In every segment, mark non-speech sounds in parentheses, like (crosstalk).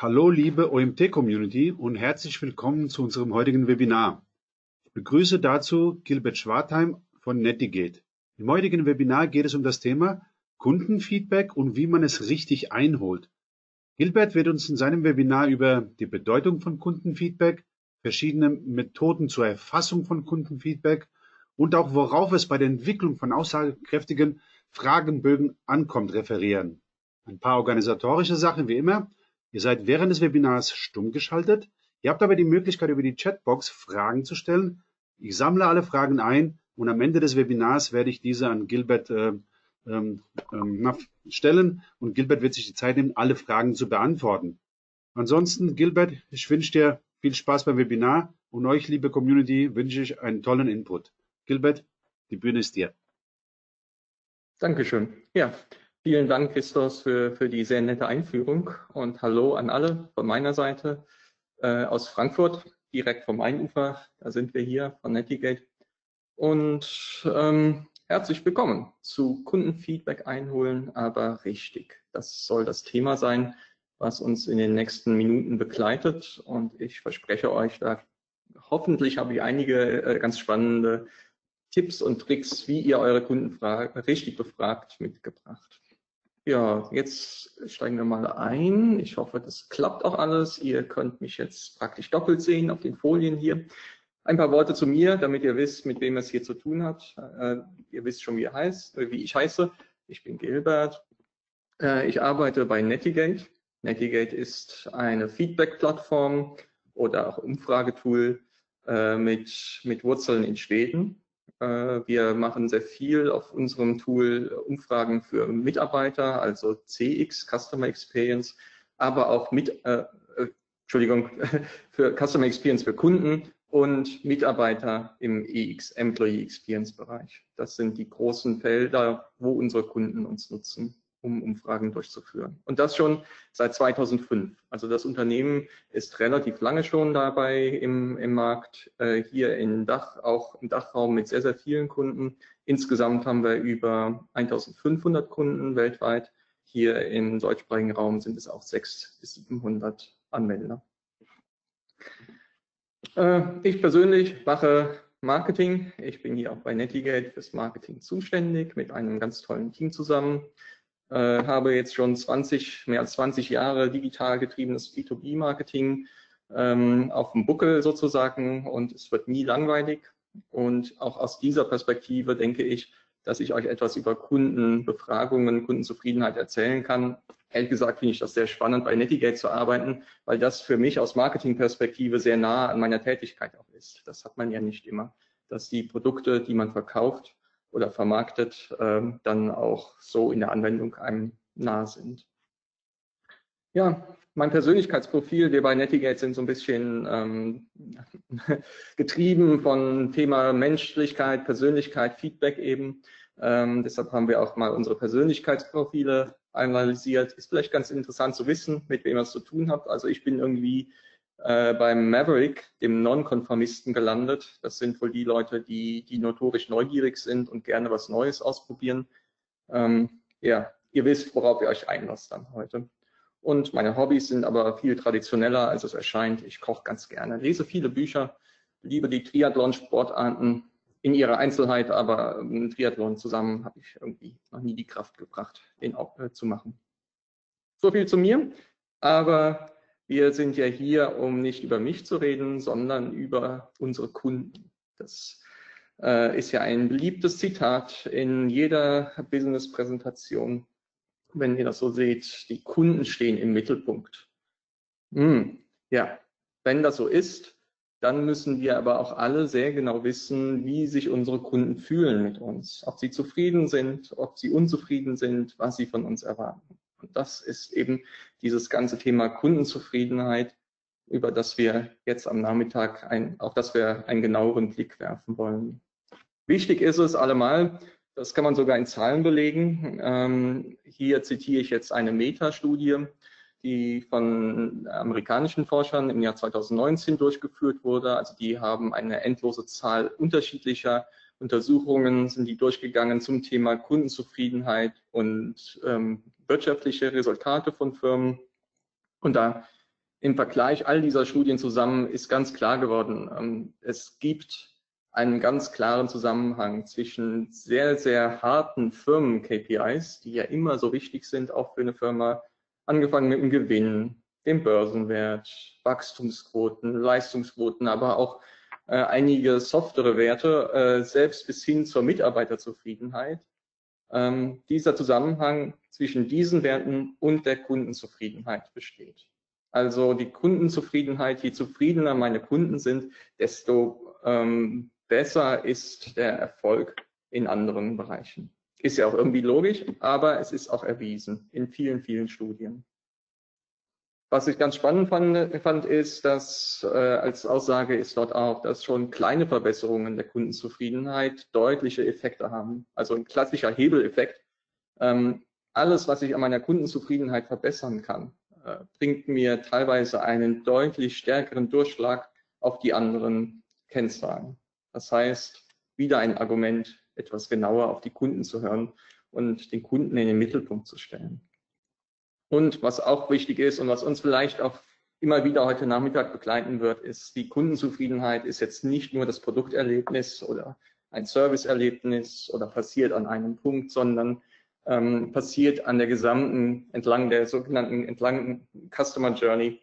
Hallo liebe OMT-Community und herzlich willkommen zu unserem heutigen Webinar. Ich begrüße dazu Gilbert Schwartheim von Netigate. Im heutigen Webinar geht es um das Thema Kundenfeedback und wie man es richtig einholt. Gilbert wird uns in seinem Webinar über die Bedeutung von Kundenfeedback, verschiedene Methoden zur Erfassung von Kundenfeedback und auch worauf es bei der Entwicklung von aussagekräftigen Fragenbögen ankommt referieren. Ein paar organisatorische Sachen wie immer. Ihr seid während des Webinars stumm geschaltet. Ihr habt aber die Möglichkeit, über die Chatbox Fragen zu stellen. Ich sammle alle Fragen ein und am Ende des Webinars werde ich diese an Gilbert äh, ähm, ähm, stellen und Gilbert wird sich die Zeit nehmen, alle Fragen zu beantworten. Ansonsten, Gilbert, ich wünsche dir viel Spaß beim Webinar und euch, liebe Community, wünsche ich einen tollen Input. Gilbert, die Bühne ist dir. Dankeschön. Ja, vielen Dank, Christos, für, für die sehr nette Einführung und hallo an alle von meiner Seite äh, aus Frankfurt, direkt vom Mainufer. Da sind wir hier von Netigate. Und ähm, herzlich willkommen zu Kundenfeedback einholen, aber richtig. Das soll das Thema sein, was uns in den nächsten Minuten begleitet. Und ich verspreche euch, da hoffentlich habe ich einige äh, ganz spannende Tipps und Tricks, wie ihr eure Kunden richtig befragt, mitgebracht. Ja, jetzt steigen wir mal ein. Ich hoffe, das klappt auch alles. Ihr könnt mich jetzt praktisch doppelt sehen auf den Folien hier. Ein paar Worte zu mir, damit ihr wisst, mit wem es hier zu tun hat. Äh, ihr wisst schon, wie, heißt, äh, wie ich heiße. Ich bin Gilbert. Äh, ich arbeite bei Netigate. Netigate ist eine Feedback-Plattform oder auch Umfragetool mit, mit Wurzeln in Schweden. Äh, wir machen sehr viel auf unserem Tool Umfragen für Mitarbeiter, also CX, Customer Experience, aber auch mit, äh, äh Entschuldigung, (laughs) für Customer Experience für Kunden und Mitarbeiter im EX, Employee Experience Bereich. Das sind die großen Felder, wo unsere Kunden uns nutzen um Umfragen durchzuführen. Und das schon seit 2005. Also das Unternehmen ist relativ lange schon dabei im, im Markt, äh, hier in Dach, auch im Dachraum mit sehr, sehr vielen Kunden. Insgesamt haben wir über 1500 Kunden weltweit. Hier im deutschsprachigen Raum sind es auch 600 bis 700 Anwender. Äh, ich persönlich mache Marketing. Ich bin hier auch bei Netigate fürs Marketing zuständig mit einem ganz tollen Team zusammen. Äh, habe jetzt schon 20, mehr als 20 Jahre digital getriebenes B2B-Marketing ähm, auf dem Buckel sozusagen und es wird nie langweilig. Und auch aus dieser Perspektive denke ich, dass ich euch etwas über Kundenbefragungen, Kundenzufriedenheit erzählen kann. Ehrlich gesagt finde ich das sehr spannend, bei Netigate zu arbeiten, weil das für mich aus Marketingperspektive sehr nah an meiner Tätigkeit auch ist. Das hat man ja nicht immer, dass die Produkte, die man verkauft, oder vermarktet, ähm, dann auch so in der Anwendung einem nah sind. Ja, mein Persönlichkeitsprofil, wir bei Netigate sind so ein bisschen ähm, (laughs) getrieben von Thema Menschlichkeit, Persönlichkeit, Feedback eben. Ähm, deshalb haben wir auch mal unsere Persönlichkeitsprofile analysiert. Ist vielleicht ganz interessant zu wissen, mit wem ihr es zu tun habt. Also ich bin irgendwie äh, beim Maverick, dem Nonkonformisten, gelandet. Das sind wohl die Leute, die, die notorisch neugierig sind und gerne was Neues ausprobieren. Ähm, ja, ihr wisst, worauf ihr euch einlasst dann heute. Und meine Hobbys sind aber viel traditioneller, als es erscheint. Ich koche ganz gerne, lese viele Bücher, liebe die Triathlon-Sportarten in ihrer Einzelheit, aber im Triathlon zusammen habe ich irgendwie noch nie die Kraft gebracht, den auch äh, zu machen. So viel zu mir. Aber wir sind ja hier, um nicht über mich zu reden, sondern über unsere Kunden. Das äh, ist ja ein beliebtes Zitat in jeder Business-Präsentation. Wenn ihr das so seht, die Kunden stehen im Mittelpunkt. Hm, ja, wenn das so ist, dann müssen wir aber auch alle sehr genau wissen, wie sich unsere Kunden fühlen mit uns. Ob sie zufrieden sind, ob sie unzufrieden sind, was sie von uns erwarten. Und das ist eben dieses ganze Thema Kundenzufriedenheit, über das wir jetzt am Nachmittag ein, auf das wir einen genaueren Blick werfen wollen. Wichtig ist es allemal, das kann man sogar in Zahlen belegen. Ähm, hier zitiere ich jetzt eine Metastudie, die von amerikanischen Forschern im Jahr 2019 durchgeführt wurde. Also die haben eine endlose Zahl unterschiedlicher Untersuchungen, sind die durchgegangen zum Thema Kundenzufriedenheit und ähm, wirtschaftliche Resultate von Firmen. Und da im Vergleich all dieser Studien zusammen ist ganz klar geworden, ähm, es gibt einen ganz klaren Zusammenhang zwischen sehr, sehr harten Firmen-KPIs, die ja immer so wichtig sind, auch für eine Firma, angefangen mit dem Gewinn, dem Börsenwert, Wachstumsquoten, Leistungsquoten, aber auch äh, einige softere Werte, äh, selbst bis hin zur Mitarbeiterzufriedenheit. Ähm, dieser Zusammenhang zwischen diesen Werten und der Kundenzufriedenheit besteht. Also die Kundenzufriedenheit, je zufriedener meine Kunden sind, desto ähm, besser ist der Erfolg in anderen Bereichen. Ist ja auch irgendwie logisch, aber es ist auch erwiesen in vielen, vielen Studien. Was ich ganz spannend fand, fand ist, dass äh, als Aussage ist dort auch, dass schon kleine Verbesserungen der Kundenzufriedenheit deutliche Effekte haben. Also ein klassischer Hebeleffekt. Ähm, alles, was ich an meiner Kundenzufriedenheit verbessern kann, äh, bringt mir teilweise einen deutlich stärkeren Durchschlag auf die anderen Kennzahlen. Das heißt, wieder ein Argument, etwas genauer auf die Kunden zu hören und den Kunden in den Mittelpunkt zu stellen. Und was auch wichtig ist und was uns vielleicht auch immer wieder heute Nachmittag begleiten wird, ist die Kundenzufriedenheit ist jetzt nicht nur das Produkterlebnis oder ein Serviceerlebnis oder passiert an einem Punkt, sondern ähm, passiert an der gesamten, entlang der sogenannten, entlang Customer Journey,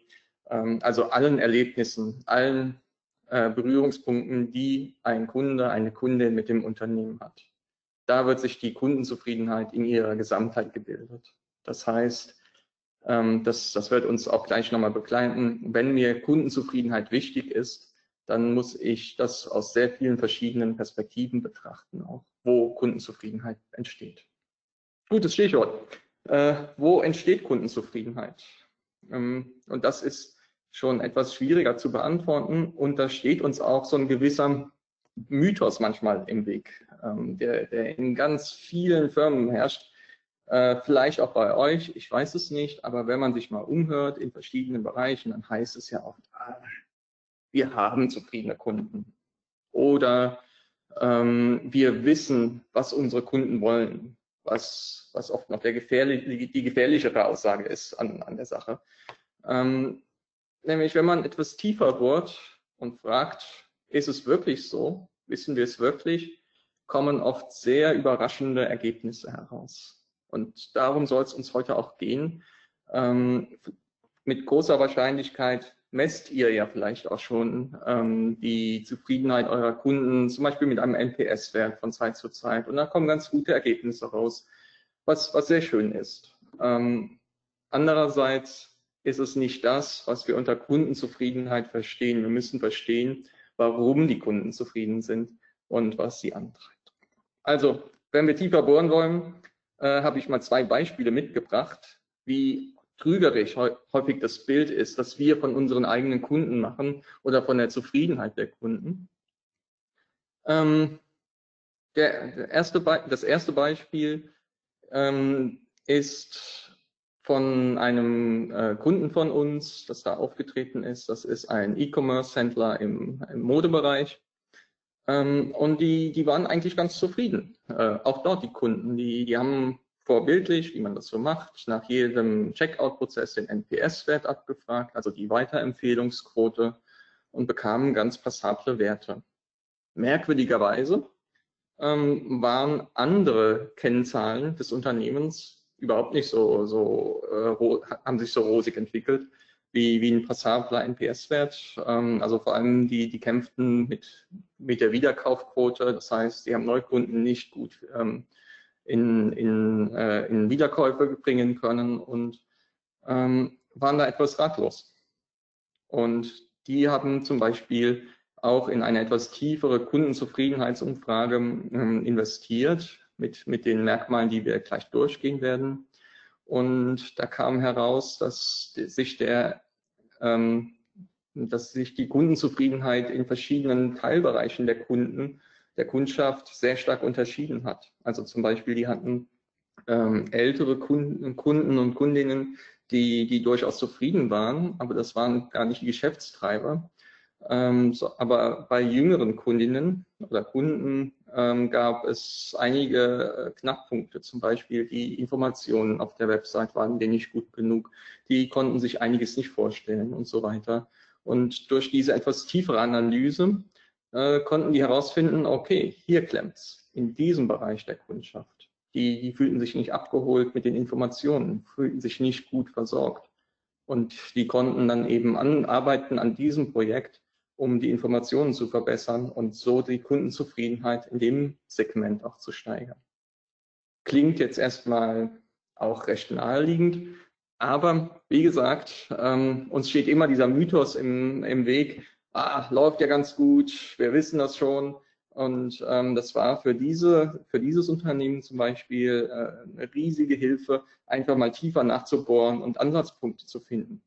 ähm, also allen Erlebnissen, allen äh, Berührungspunkten, die ein Kunde, eine Kundin mit dem Unternehmen hat. Da wird sich die Kundenzufriedenheit in ihrer Gesamtheit gebildet. Das heißt, ähm, das, das wird uns auch gleich nochmal begleiten. Wenn mir Kundenzufriedenheit wichtig ist, dann muss ich das aus sehr vielen verschiedenen Perspektiven betrachten, auch wo Kundenzufriedenheit entsteht. Gutes Stichwort. Äh, wo entsteht Kundenzufriedenheit? Ähm, und das ist schon etwas schwieriger zu beantworten. Und da steht uns auch so ein gewisser Mythos manchmal im Weg, ähm, der, der in ganz vielen Firmen herrscht. Äh, vielleicht auch bei euch, ich weiß es nicht, aber wenn man sich mal umhört in verschiedenen Bereichen, dann heißt es ja oft, ah, wir haben zufriedene Kunden. Oder ähm, wir wissen, was unsere Kunden wollen, was, was oft noch der gefährlich, die gefährlichere Aussage ist an, an der Sache. Ähm, nämlich wenn man etwas tiefer bohrt und fragt, ist es wirklich so? Wissen wir es wirklich? kommen oft sehr überraschende Ergebnisse heraus. Und darum soll es uns heute auch gehen. Ähm, mit großer Wahrscheinlichkeit messt ihr ja vielleicht auch schon ähm, die Zufriedenheit eurer Kunden, zum Beispiel mit einem NPS-Wert von Zeit zu Zeit. Und da kommen ganz gute Ergebnisse raus, was, was sehr schön ist. Ähm, andererseits ist es nicht das, was wir unter Kundenzufriedenheit verstehen. Wir müssen verstehen, warum die Kunden zufrieden sind und was sie antreibt. Also, wenn wir tiefer bohren wollen, äh, habe ich mal zwei Beispiele mitgebracht, wie trügerisch häufig das Bild ist, das wir von unseren eigenen Kunden machen oder von der Zufriedenheit der Kunden. Ähm, der, der erste das erste Beispiel ähm, ist von einem äh, Kunden von uns, das da aufgetreten ist. Das ist ein E-Commerce-Händler im, im, Modebereich. Ähm, und die, die waren eigentlich ganz zufrieden. Äh, auch dort die Kunden, die, die haben vorbildlich, wie man das so macht, nach jedem Checkout-Prozess den NPS-Wert abgefragt, also die Weiterempfehlungsquote und bekamen ganz passable Werte. Merkwürdigerweise ähm, waren andere Kennzahlen des Unternehmens überhaupt nicht so, so äh, haben sich so rosig entwickelt wie, wie ein passabler NPS-Wert. Ähm, also vor allem die, die kämpften mit, mit der Wiederkaufquote. Das heißt, die haben Neukunden nicht gut ähm, in, in, äh, in Wiederkäufe bringen können und ähm, waren da etwas ratlos. Und die haben zum Beispiel auch in eine etwas tiefere Kundenzufriedenheitsumfrage ähm, investiert, mit, mit den Merkmalen, die wir gleich durchgehen werden. Und da kam heraus, dass sich der, dass sich die Kundenzufriedenheit in verschiedenen Teilbereichen der Kunden, der Kundschaft sehr stark unterschieden hat. Also zum Beispiel, die hatten ähm, ältere Kunden, Kunden und Kundinnen, die, die durchaus zufrieden waren, aber das waren gar nicht die Geschäftstreiber. Ähm, so, aber bei jüngeren Kundinnen oder Kunden ähm, gab es einige äh, Knackpunkte, zum Beispiel die Informationen auf der Website waren denen nicht gut genug, die konnten sich einiges nicht vorstellen und so weiter. Und durch diese etwas tiefere Analyse äh, konnten die herausfinden, okay, hier klemmt's in diesem Bereich der Kundschaft. Die, die fühlten sich nicht abgeholt mit den Informationen, fühlten sich nicht gut versorgt. Und die konnten dann eben anarbeiten an diesem Projekt, um die Informationen zu verbessern und so die Kundenzufriedenheit in dem Segment auch zu steigern. Klingt jetzt erstmal auch recht naheliegend, aber wie gesagt, ähm, uns steht immer dieser Mythos im, im Weg, ah, läuft ja ganz gut, wir wissen das schon. Und ähm, das war für, diese, für dieses Unternehmen zum Beispiel äh, eine riesige Hilfe, einfach mal tiefer nachzubohren und Ansatzpunkte zu finden.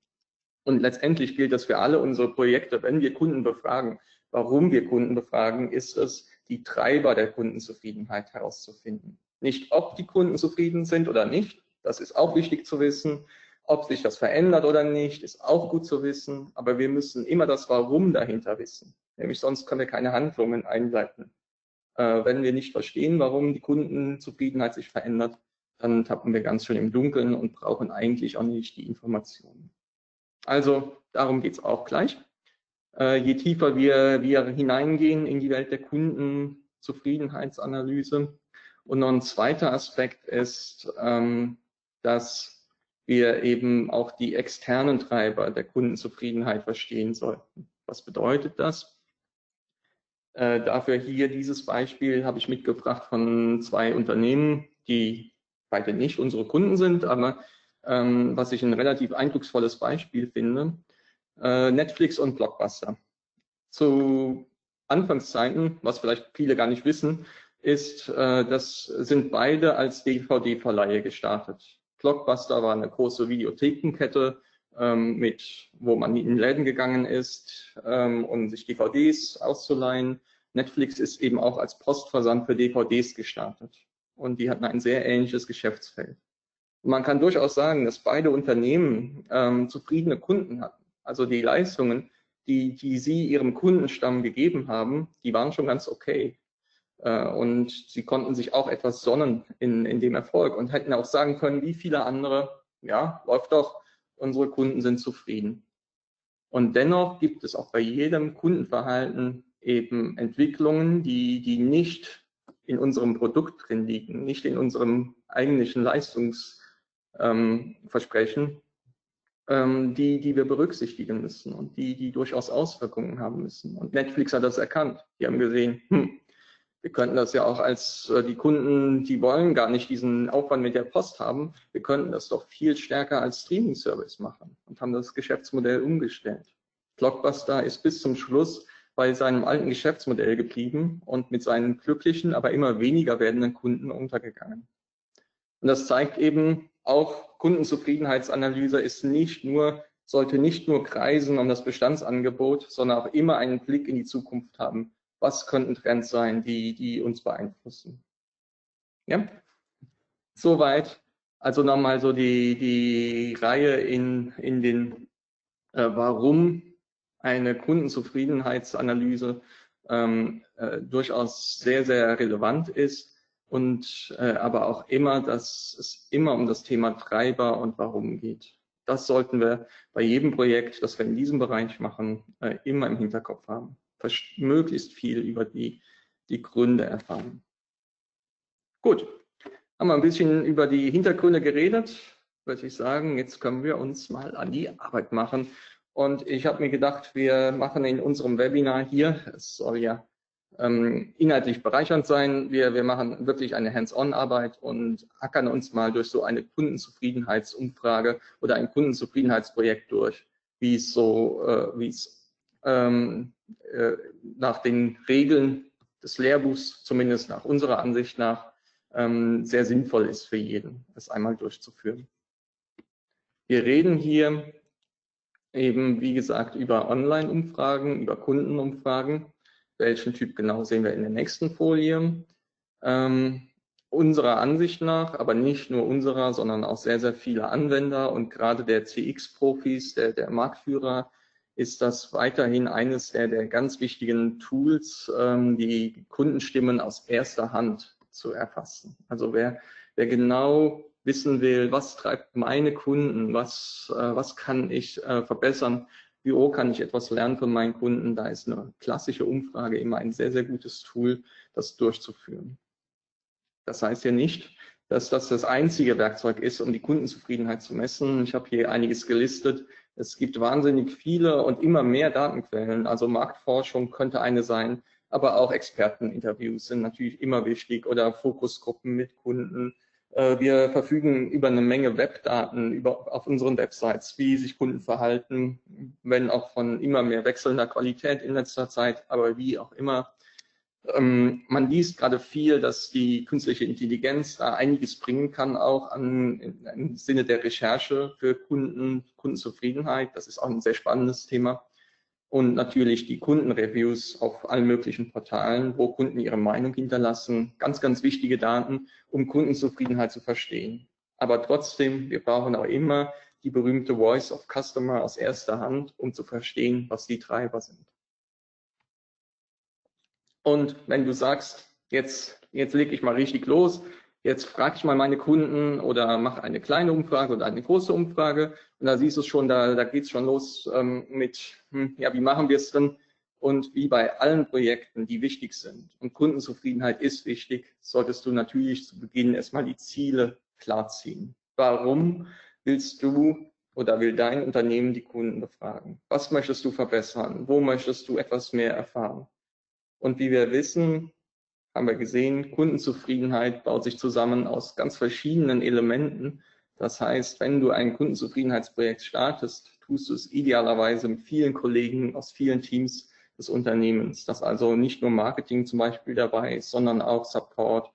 Und letztendlich gilt das für alle unsere Projekte. Wenn wir Kunden befragen, warum wir Kunden befragen, ist es, die Treiber der Kundenzufriedenheit herauszufinden. Nicht, ob die Kunden zufrieden sind oder nicht, das ist auch wichtig zu wissen. Ob sich das verändert oder nicht, ist auch gut zu wissen. Aber wir müssen immer das Warum dahinter wissen. Nämlich sonst können wir keine Handlungen einleiten. Äh, wenn wir nicht verstehen, warum die Kundenzufriedenheit sich verändert, dann tappen wir ganz schön im Dunkeln und brauchen eigentlich auch nicht die Informationen. Also darum geht es auch gleich. Äh, je tiefer wir, wir hineingehen in die Welt der Kundenzufriedenheitsanalyse. Und noch ein zweiter Aspekt ist, ähm, dass wir eben auch die externen Treiber der Kundenzufriedenheit verstehen sollten. Was bedeutet das? Äh, dafür hier dieses Beispiel habe ich mitgebracht von zwei Unternehmen, die beide nicht unsere Kunden sind, aber ähm, was ich ein relativ eindrucksvolles Beispiel finde, äh, Netflix und Blockbuster. Zu Anfangszeiten, was vielleicht viele gar nicht wissen, ist, äh, das sind beide als DVD-Verleihe gestartet. Blockbuster war eine große Videothekenkette, ähm, mit, wo man in Läden gegangen ist, ähm, um sich DVDs auszuleihen. Netflix ist eben auch als Postversand für DVDs gestartet. Und die hatten ein sehr ähnliches Geschäftsfeld. Man kann durchaus sagen, dass beide Unternehmen ähm, zufriedene Kunden hatten. Also die Leistungen, die, die sie ihrem Kundenstamm gegeben haben, die waren schon ganz okay. Äh, und sie konnten sich auch etwas sonnen in, in dem Erfolg und hätten auch sagen können, wie viele andere, ja, läuft doch, unsere Kunden sind zufrieden. Und dennoch gibt es auch bei jedem Kundenverhalten eben Entwicklungen, die, die nicht in unserem Produkt drin liegen, nicht in unserem eigentlichen Leistungsversprechen, ähm, die, die wir berücksichtigen müssen und die, die durchaus Auswirkungen haben müssen. Und Netflix hat das erkannt. Die haben gesehen, hm, wir könnten das ja auch als äh, die Kunden, die wollen gar nicht diesen Aufwand mit der Post haben. Wir könnten das doch viel stärker als Streaming-Service machen und haben das Geschäftsmodell umgestellt. Blockbuster ist bis zum Schluss bei seinem alten Geschäftsmodell geblieben und mit seinen glücklichen, aber immer weniger werdenden Kunden untergegangen. Und das zeigt eben auch, Kundenzufriedenheitsanalyse ist nicht nur, sollte nicht nur kreisen um das Bestandsangebot, sondern auch immer einen Blick in die Zukunft haben was könnten Trends sein, die, die uns beeinflussen. Ja, soweit. Also nochmal so die, die Reihe in, in den, äh, warum eine Kundenzufriedenheitsanalyse ähm, äh, durchaus sehr, sehr relevant ist und äh, aber auch immer, dass es immer um das Thema Treiber und Warum geht. Das sollten wir bei jedem Projekt, das wir in diesem Bereich machen, äh, immer im Hinterkopf haben möglichst viel über die, die Gründe erfahren. Gut, haben wir ein bisschen über die Hintergründe geredet, würde ich sagen, jetzt können wir uns mal an die Arbeit machen. Und ich habe mir gedacht, wir machen in unserem Webinar hier, es soll ja ähm, inhaltlich bereichernd sein, wir, wir machen wirklich eine Hands-on-Arbeit und ackern uns mal durch so eine Kundenzufriedenheitsumfrage oder ein Kundenzufriedenheitsprojekt durch, wie es so, äh, wie es ähm, äh, nach den Regeln des Lehrbuchs, zumindest nach unserer Ansicht nach, ähm, sehr sinnvoll ist für jeden, es einmal durchzuführen. Wir reden hier eben, wie gesagt, über Online-Umfragen, über Kundenumfragen. Welchen Typ genau sehen wir in der nächsten Folie. Ähm, unserer Ansicht nach, aber nicht nur unserer, sondern auch sehr, sehr viele Anwender und gerade der CX-Profis, der, der Marktführer ist das weiterhin eines der, der ganz wichtigen Tools, ähm, die Kundenstimmen aus erster Hand zu erfassen. Also wer, wer genau wissen will, was treibt meine Kunden, was, äh, was kann ich äh, verbessern, hoch kann ich etwas lernen von meinen Kunden, da ist eine klassische Umfrage immer ein sehr, sehr gutes Tool, das durchzuführen. Das heißt ja nicht, dass das das einzige Werkzeug ist, um die Kundenzufriedenheit zu messen. Ich habe hier einiges gelistet. Es gibt wahnsinnig viele und immer mehr Datenquellen. Also Marktforschung könnte eine sein, aber auch Experteninterviews sind natürlich immer wichtig oder Fokusgruppen mit Kunden. Äh, wir verfügen über eine Menge Webdaten über, auf unseren Websites, wie sich Kunden verhalten, wenn auch von immer mehr wechselnder Qualität in letzter Zeit, aber wie auch immer. Ähm, man liest gerade viel, dass die künstliche Intelligenz da einiges bringen kann, auch an, im Sinne der Recherche für Kunden, Kundenzufriedenheit. Das ist auch ein sehr spannendes Thema. Und natürlich die Kundenreviews auf allen möglichen Portalen, wo Kunden ihre Meinung hinterlassen. Ganz, ganz wichtige Daten, um Kundenzufriedenheit zu verstehen. Aber trotzdem, wir brauchen auch immer die berühmte Voice of Customer aus erster Hand, um zu verstehen, was die Treiber sind. Und wenn du sagst, jetzt, jetzt lege ich mal richtig los, jetzt frage ich mal meine Kunden oder mache eine kleine Umfrage oder eine große Umfrage und da siehst du es schon, da, da geht es schon los ähm, mit, hm, ja, wie machen wir es denn? Und wie bei allen Projekten, die wichtig sind und Kundenzufriedenheit ist wichtig, solltest du natürlich zu Beginn erstmal die Ziele klarziehen. Warum willst du oder will dein Unternehmen die Kunden befragen? Was möchtest du verbessern? Wo möchtest du etwas mehr erfahren? Und wie wir wissen, haben wir gesehen, Kundenzufriedenheit baut sich zusammen aus ganz verschiedenen Elementen. Das heißt, wenn du ein Kundenzufriedenheitsprojekt startest, tust du es idealerweise mit vielen Kollegen aus vielen Teams des Unternehmens, dass also nicht nur Marketing zum Beispiel dabei ist, sondern auch Support,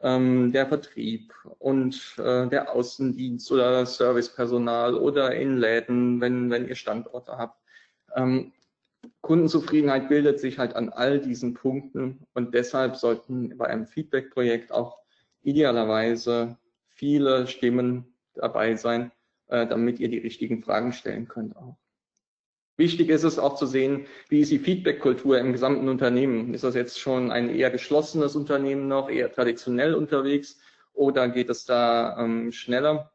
ähm, der Vertrieb und äh, der Außendienst oder Servicepersonal oder in Läden, wenn, wenn ihr Standorte habt. Ähm, Kundenzufriedenheit bildet sich halt an all diesen Punkten und deshalb sollten bei einem Feedback-Projekt auch idealerweise viele Stimmen dabei sein, äh, damit ihr die richtigen Fragen stellen könnt auch. Wichtig ist es auch zu sehen, wie ist die Feedback-Kultur im gesamten Unternehmen? Ist das jetzt schon ein eher geschlossenes Unternehmen noch, eher traditionell unterwegs oder geht es da ähm, schneller?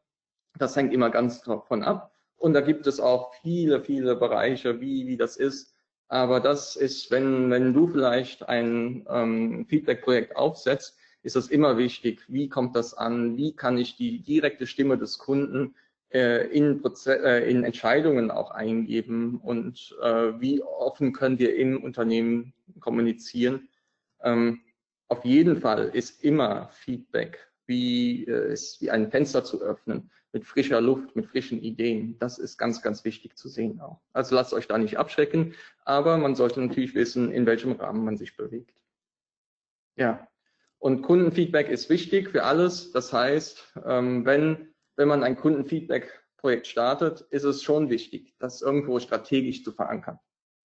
Das hängt immer ganz davon ab. Und da gibt es auch viele, viele Bereiche, wie, wie das ist. Aber das ist, wenn, wenn du vielleicht ein ähm, Feedback-Projekt aufsetzt, ist es immer wichtig, wie kommt das an, wie kann ich die direkte Stimme des Kunden äh, in, Proze äh, in Entscheidungen auch eingeben? Und äh, wie offen können wir im Unternehmen kommunizieren. Ähm, auf jeden Fall ist immer Feedback, wie, äh, wie ein Fenster zu öffnen mit frischer Luft, mit frischen Ideen. Das ist ganz, ganz wichtig zu sehen auch. Also lasst euch da nicht abschrecken, aber man sollte natürlich wissen, in welchem Rahmen man sich bewegt. Ja, und Kundenfeedback ist wichtig für alles. Das heißt, ähm, wenn, wenn man ein Kundenfeedback-Projekt startet, ist es schon wichtig, das irgendwo strategisch zu verankern.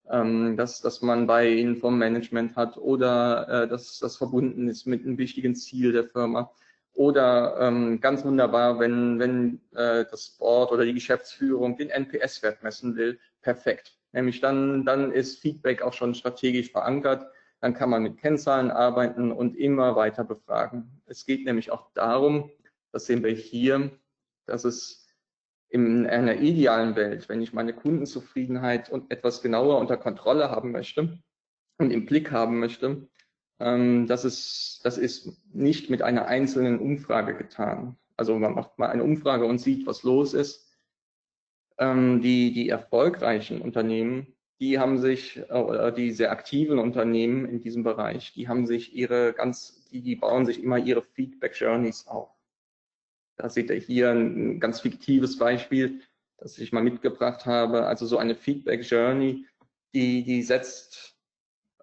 Ähm, dass, dass man bei Ihnen vom Management hat oder äh, dass das verbunden ist mit einem wichtigen Ziel der Firma oder ähm, ganz wunderbar, wenn, wenn äh, das Board oder die Geschäftsführung den NPS-Wert messen will, perfekt. Nämlich dann, dann ist Feedback auch schon strategisch verankert. Dann kann man mit Kennzahlen arbeiten und immer weiter befragen. Es geht nämlich auch darum, das sehen wir hier, dass es in einer idealen Welt, wenn ich meine Kundenzufriedenheit und etwas genauer unter Kontrolle haben möchte und im Blick haben möchte, ähm, das, ist, das ist nicht mit einer einzelnen Umfrage getan. Also man macht mal eine Umfrage und sieht, was los ist. Ähm, die, die erfolgreichen Unternehmen, die haben sich, äh, oder die sehr aktiven Unternehmen in diesem Bereich, die haben sich ihre ganz, die, die bauen sich immer ihre Feedback Journeys auf. Da seht ihr hier ein ganz fiktives Beispiel, das ich mal mitgebracht habe. Also so eine Feedback Journey, die, die setzt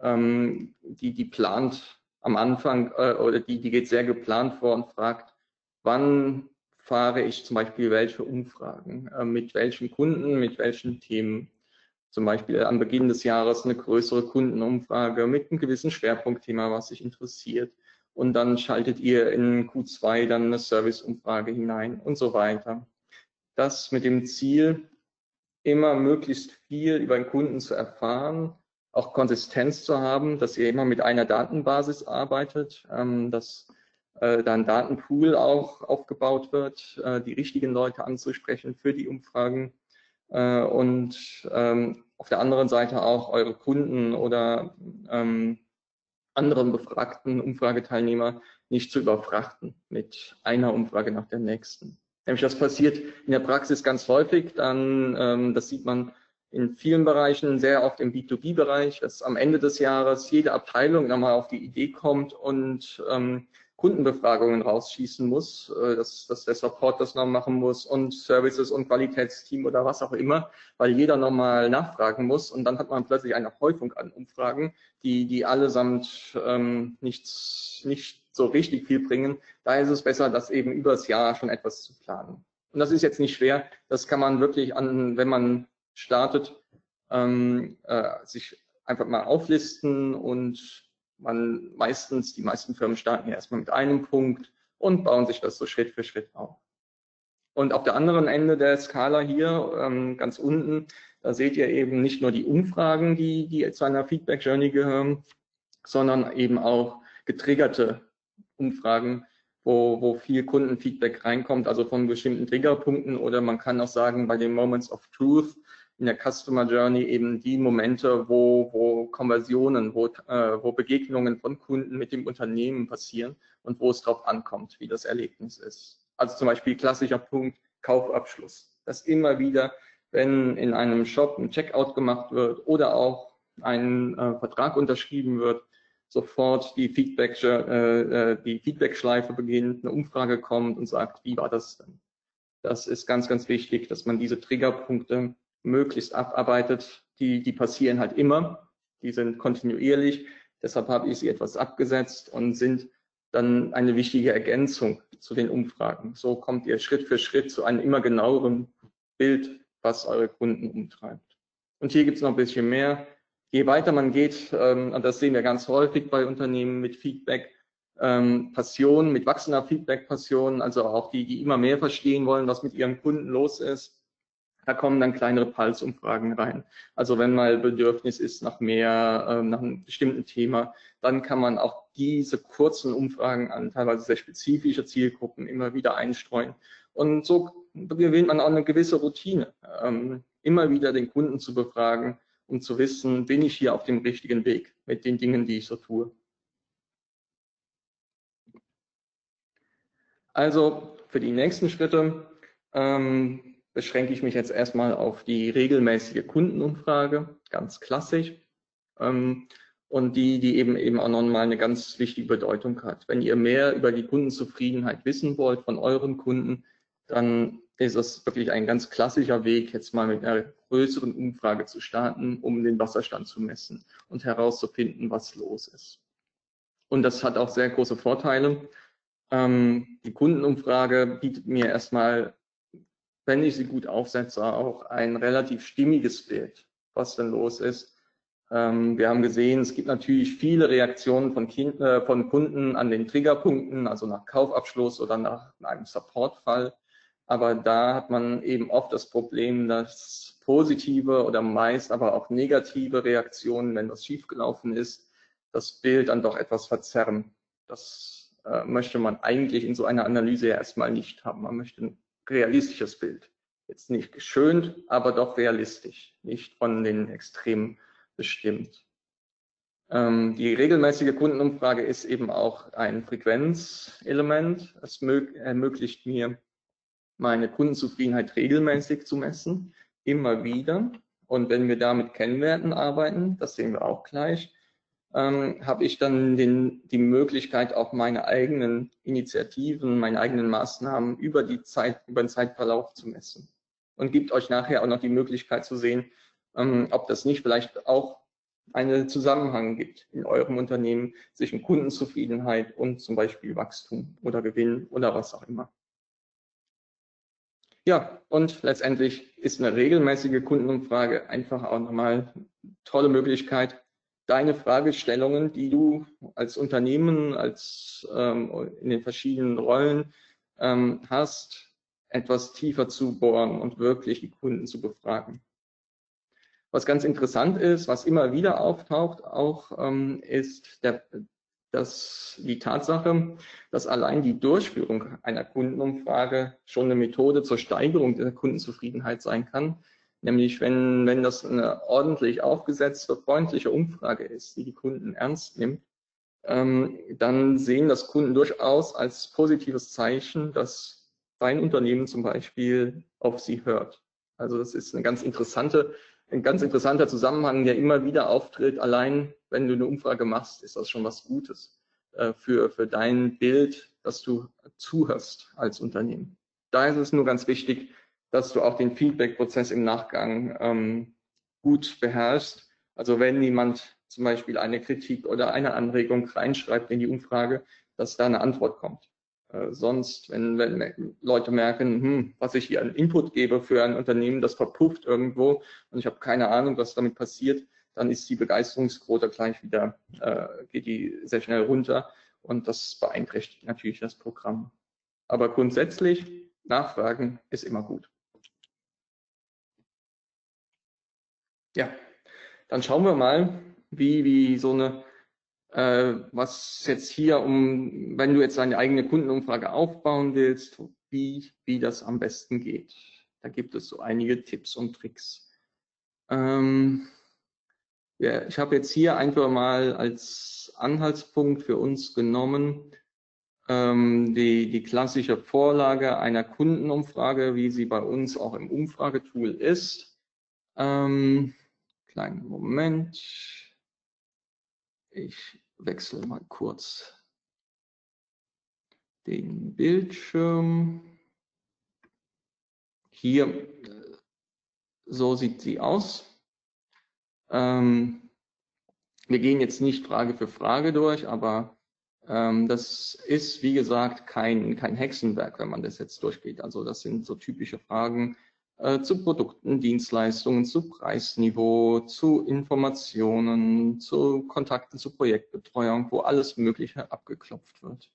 ähm, die, die plant am Anfang äh, oder die, die geht sehr geplant vor und fragt, wann fahre ich zum Beispiel welche Umfragen, äh, mit welchen Kunden, mit welchen Themen. Zum Beispiel am Beginn des Jahres eine größere Kundenumfrage mit einem gewissen Schwerpunktthema, was sich interessiert. Und dann schaltet ihr in Q2 dann eine Serviceumfrage hinein und so weiter. Das mit dem Ziel, immer möglichst viel über den Kunden zu erfahren, auch Konsistenz zu haben, dass ihr immer mit einer Datenbasis arbeitet, ähm, dass äh, da ein Datenpool auch aufgebaut wird, äh, die richtigen Leute anzusprechen für die Umfragen äh, und ähm, auf der anderen Seite auch eure Kunden oder ähm, anderen befragten Umfrageteilnehmer nicht zu überfrachten mit einer Umfrage nach der nächsten. Nämlich das passiert in der Praxis ganz häufig, dann, ähm, das sieht man in vielen Bereichen, sehr oft im B2B-Bereich, dass am Ende des Jahres jede Abteilung nochmal auf die Idee kommt und ähm, Kundenbefragungen rausschießen muss, äh, dass, dass der Support das noch machen muss und Services und Qualitätsteam oder was auch immer, weil jeder nochmal nachfragen muss und dann hat man plötzlich eine Häufung an Umfragen, die, die allesamt ähm, nichts, nicht so richtig viel bringen. Da ist es besser, das eben übers Jahr schon etwas zu planen. Und das ist jetzt nicht schwer. Das kann man wirklich an, wenn man startet, ähm, äh, sich einfach mal auflisten und man meistens, die meisten Firmen starten ja erstmal mit einem Punkt und bauen sich das so Schritt für Schritt auf. Und auf der anderen Ende der Skala hier, ähm, ganz unten, da seht ihr eben nicht nur die Umfragen, die, die zu einer Feedback Journey gehören, sondern eben auch getriggerte Umfragen, wo, wo viel Kundenfeedback reinkommt, also von bestimmten Triggerpunkten oder man kann auch sagen, bei den Moments of Truth, in der Customer Journey eben die Momente, wo, wo Konversionen, wo, äh, wo Begegnungen von Kunden mit dem Unternehmen passieren und wo es darauf ankommt, wie das Erlebnis ist. Also zum Beispiel klassischer Punkt Kaufabschluss. Dass immer wieder, wenn in einem Shop ein Checkout gemacht wird oder auch ein äh, Vertrag unterschrieben wird, sofort die Feedback, äh, äh, die Feedback-Schleife beginnt, eine Umfrage kommt und sagt, wie war das denn? Das ist ganz, ganz wichtig, dass man diese Triggerpunkte möglichst abarbeitet, die, die passieren halt immer, die sind kontinuierlich, deshalb habe ich sie etwas abgesetzt und sind dann eine wichtige Ergänzung zu den Umfragen. So kommt ihr Schritt für Schritt zu einem immer genaueren Bild, was eure Kunden umtreibt. Und hier gibt es noch ein bisschen mehr. Je weiter man geht, ähm, und das sehen wir ganz häufig bei Unternehmen mit Feedback, ähm, Passion, mit wachsender Feedback-Passion, also auch die, die immer mehr verstehen wollen, was mit ihren Kunden los ist, da kommen dann kleinere Pulsumfragen rein. Also wenn mal Bedürfnis ist nach mehr, äh, nach einem bestimmten Thema, dann kann man auch diese kurzen Umfragen an teilweise sehr spezifische Zielgruppen immer wieder einstreuen. Und so gewinnt man auch eine gewisse Routine, ähm, immer wieder den Kunden zu befragen, um zu wissen, bin ich hier auf dem richtigen Weg mit den Dingen, die ich so tue. Also für die nächsten Schritte ähm, beschränke ich mich jetzt erstmal auf die regelmäßige Kundenumfrage, ganz klassisch. Ähm, und die, die eben eben auch nochmal eine ganz wichtige Bedeutung hat. Wenn ihr mehr über die Kundenzufriedenheit wissen wollt von euren Kunden, dann ist es wirklich ein ganz klassischer Weg, jetzt mal mit einer größeren Umfrage zu starten, um den Wasserstand zu messen und herauszufinden, was los ist. Und das hat auch sehr große Vorteile. Ähm, die Kundenumfrage bietet mir erstmal wenn ich sie gut aufsetze, auch ein relativ stimmiges Bild, was denn los ist. Ähm, wir haben gesehen, es gibt natürlich viele Reaktionen von, kind, äh, von Kunden an den Triggerpunkten, also nach Kaufabschluss oder nach einem Supportfall. Aber da hat man eben oft das Problem, dass positive oder meist aber auch negative Reaktionen, wenn was schiefgelaufen ist, das Bild dann doch etwas verzerren. Das äh, möchte man eigentlich in so einer Analyse ja erstmal nicht haben. Man möchte realistisches Bild. Jetzt nicht geschönt, aber doch realistisch, nicht von den Extremen bestimmt. Ähm, die regelmäßige Kundenumfrage ist eben auch ein Frequenzelement. Es ermöglicht mir, meine Kundenzufriedenheit regelmäßig zu messen, immer wieder. Und wenn wir da mit Kennwerten arbeiten, das sehen wir auch gleich, ähm, habe ich dann den, die Möglichkeit, auch meine eigenen Initiativen, meine eigenen Maßnahmen über die Zeit, über den Zeitverlauf zu messen. Und gibt euch nachher auch noch die Möglichkeit zu sehen, ähm, ob das nicht vielleicht auch einen Zusammenhang gibt in eurem Unternehmen zwischen Kundenzufriedenheit und zum Beispiel Wachstum oder Gewinn oder was auch immer. Ja, und letztendlich ist eine regelmäßige Kundenumfrage einfach auch nochmal tolle Möglichkeit, deine Fragestellungen, die du als Unternehmen, als ähm, in den verschiedenen Rollen ähm, hast, etwas tiefer zu bohren und wirklich die Kunden zu befragen. Was ganz interessant ist, was immer wieder auftaucht, auch ähm, ist der, dass die Tatsache, dass allein die Durchführung einer Kundenumfrage schon eine Methode zur Steigerung der Kundenzufriedenheit sein kann. Nämlich wenn, wenn das eine ordentlich aufgesetzte, freundliche Umfrage ist, die die Kunden ernst nimmt, ähm, dann sehen das Kunden durchaus als positives Zeichen, dass dein Unternehmen zum Beispiel auf sie hört. Also das ist eine ganz interessante, ein ganz interessanter Zusammenhang, der immer wieder auftritt. Allein wenn du eine Umfrage machst, ist das schon was Gutes äh, für, für dein Bild, dass du zuhörst als Unternehmen. Da ist es nur ganz wichtig, dass du auch den Feedback-Prozess im Nachgang ähm, gut beherrschst. Also wenn jemand zum Beispiel eine Kritik oder eine Anregung reinschreibt in die Umfrage, dass da eine Antwort kommt. Äh, sonst, wenn, wenn Leute merken, hm, was ich hier an Input gebe für ein Unternehmen, das verpufft irgendwo und ich habe keine Ahnung, was damit passiert, dann ist die Begeisterungsquote gleich wieder, äh, geht die sehr schnell runter und das beeinträchtigt natürlich das Programm. Aber grundsätzlich, Nachfragen ist immer gut. Ja, dann schauen wir mal, wie, wie so eine, äh, was jetzt hier um, wenn du jetzt deine eigene Kundenumfrage aufbauen willst, wie, wie das am besten geht. Da gibt es so einige Tipps und Tricks. Ähm, ja, ich habe jetzt hier einfach mal als Anhaltspunkt für uns genommen, ähm, die, die klassische Vorlage einer Kundenumfrage, wie sie bei uns auch im Umfragetool ist. Ähm, kleinen Moment. Ich wechsle mal kurz den Bildschirm. Hier, äh, so sieht sie aus. Ähm, wir gehen jetzt nicht Frage für Frage durch, aber ähm, das ist, wie gesagt, kein, kein Hexenwerk, wenn man das jetzt durchgeht. Also das sind so typische Fragen, zu Produkten, Dienstleistungen, zu Preisniveau, zu Informationen, zu Kontakten zu Projektbetreuung, wo alles Mögliche abgeklopft wird.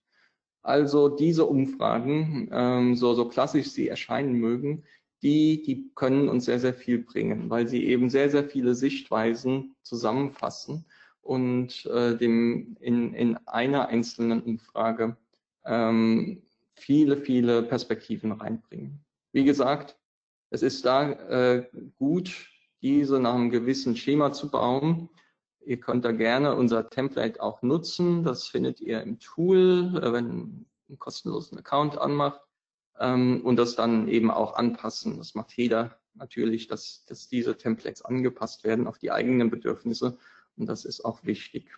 Also diese Umfragen, ähm, so, so klassisch sie erscheinen mögen, die, die können uns sehr, sehr viel bringen, weil sie eben sehr, sehr viele Sichtweisen zusammenfassen und äh, dem in, in einer einzelnen Umfrage ähm, viele, viele Perspektiven reinbringen. Wie gesagt, es ist da äh, gut, diese nach einem gewissen Schema zu bauen. Ihr könnt da gerne unser Template auch nutzen. Das findet ihr im Tool, äh, wenn einen kostenlosen Account anmacht ähm, und das dann eben auch anpassen. Das macht jeder natürlich, dass, dass diese Templates angepasst werden auf die eigenen Bedürfnisse und das ist auch wichtig.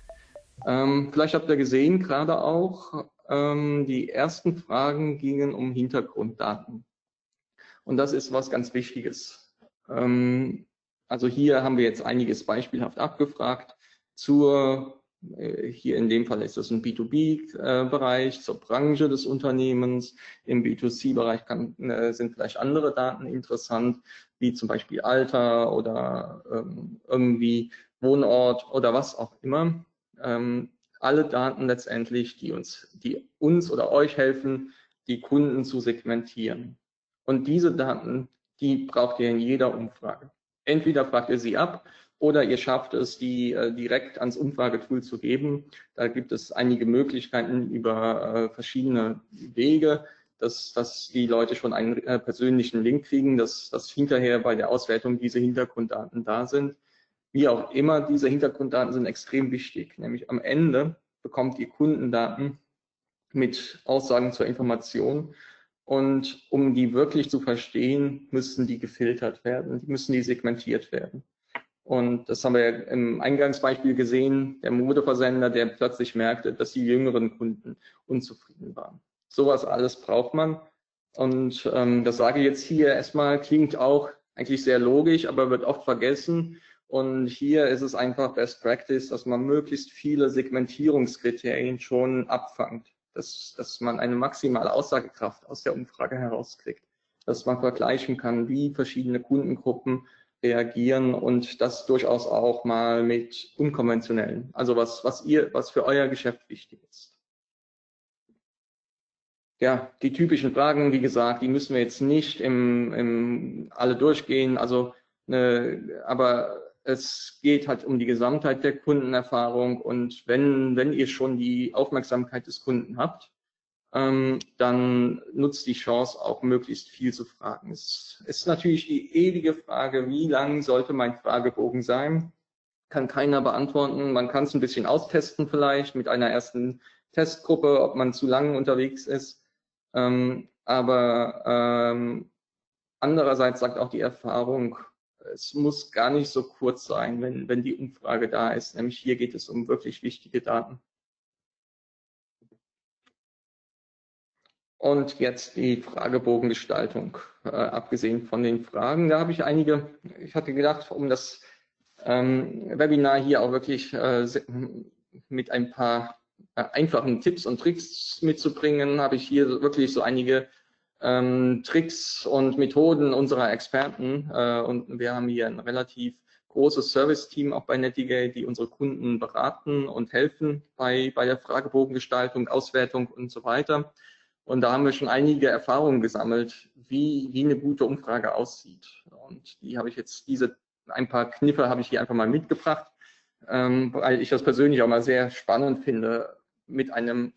Ähm, vielleicht habt ihr gesehen, gerade auch, ähm, die ersten Fragen gingen um Hintergrunddaten. Und das ist was ganz Wichtiges. Ähm, also hier haben wir jetzt einiges beispielhaft abgefragt zur, äh, hier in dem Fall ist das ein B2B-Bereich, äh, zur Branche des Unternehmens. Im B2C-Bereich äh, sind vielleicht andere Daten interessant, wie zum Beispiel Alter oder ähm, irgendwie Wohnort oder was auch immer ähm, alle Daten letztendlich, die uns, die uns oder euch helfen, die Kunden zu segmentieren. Und diese Daten, die braucht ihr in jeder Umfrage. Entweder fragt ihr sie ab oder ihr schafft es, die äh, direkt ans Umfragetool zu geben. Da gibt es einige Möglichkeiten über äh, verschiedene Wege, dass, dass die Leute schon einen äh, persönlichen Link kriegen, dass, dass hinterher bei der Auswertung diese Hintergrunddaten da sind. Wie auch immer, diese Hintergrunddaten sind extrem wichtig. Nämlich am Ende bekommt ihr Kundendaten mit Aussagen zur Information. Und um die wirklich zu verstehen, müssen die gefiltert werden, müssen die segmentiert werden. Und das haben wir im Eingangsbeispiel gesehen, der Modeversender, der plötzlich merkte, dass die jüngeren Kunden unzufrieden waren. Sowas alles braucht man. Und ähm, das sage ich jetzt hier erstmal, klingt auch eigentlich sehr logisch, aber wird oft vergessen. Und hier ist es einfach Best Practice, dass man möglichst viele Segmentierungskriterien schon abfangt, dass, dass man eine maximale Aussagekraft aus der Umfrage herauskriegt, dass man vergleichen kann, wie verschiedene Kundengruppen reagieren und das durchaus auch mal mit unkonventionellen, also was, was ihr, was für euer Geschäft wichtig ist. Ja, die typischen Fragen, wie gesagt, die müssen wir jetzt nicht im, im alle durchgehen, also ne, aber es geht halt um die Gesamtheit der Kundenerfahrung und wenn, wenn ihr schon die Aufmerksamkeit des Kunden habt, ähm, dann nutzt die Chance auch möglichst viel zu fragen. Es ist natürlich die ewige Frage, wie lang sollte mein Fragebogen sein? Kann keiner beantworten. Man kann es ein bisschen austesten vielleicht mit einer ersten Testgruppe, ob man zu lang unterwegs ist. Ähm, aber ähm, andererseits sagt auch die Erfahrung, es muss gar nicht so kurz sein, wenn, wenn die Umfrage da ist. Nämlich hier geht es um wirklich wichtige Daten. Und jetzt die Fragebogengestaltung. Äh, abgesehen von den Fragen, da habe ich einige, ich hatte gedacht, um das ähm, Webinar hier auch wirklich äh, mit ein paar äh, einfachen Tipps und Tricks mitzubringen, habe ich hier wirklich so einige ähm, Tricks und Methoden unserer Experten. Äh, und wir haben hier ein relativ großes Service-Team auch bei Netigate, die unsere Kunden beraten und helfen bei, bei der Fragebogengestaltung, Auswertung und so weiter. Und da haben wir schon einige Erfahrungen gesammelt, wie, wie eine gute Umfrage aussieht. Und die habe ich jetzt, diese ein paar Kniffe habe ich hier einfach mal mitgebracht, ähm, weil ich das persönlich auch mal sehr spannend finde. Mit einem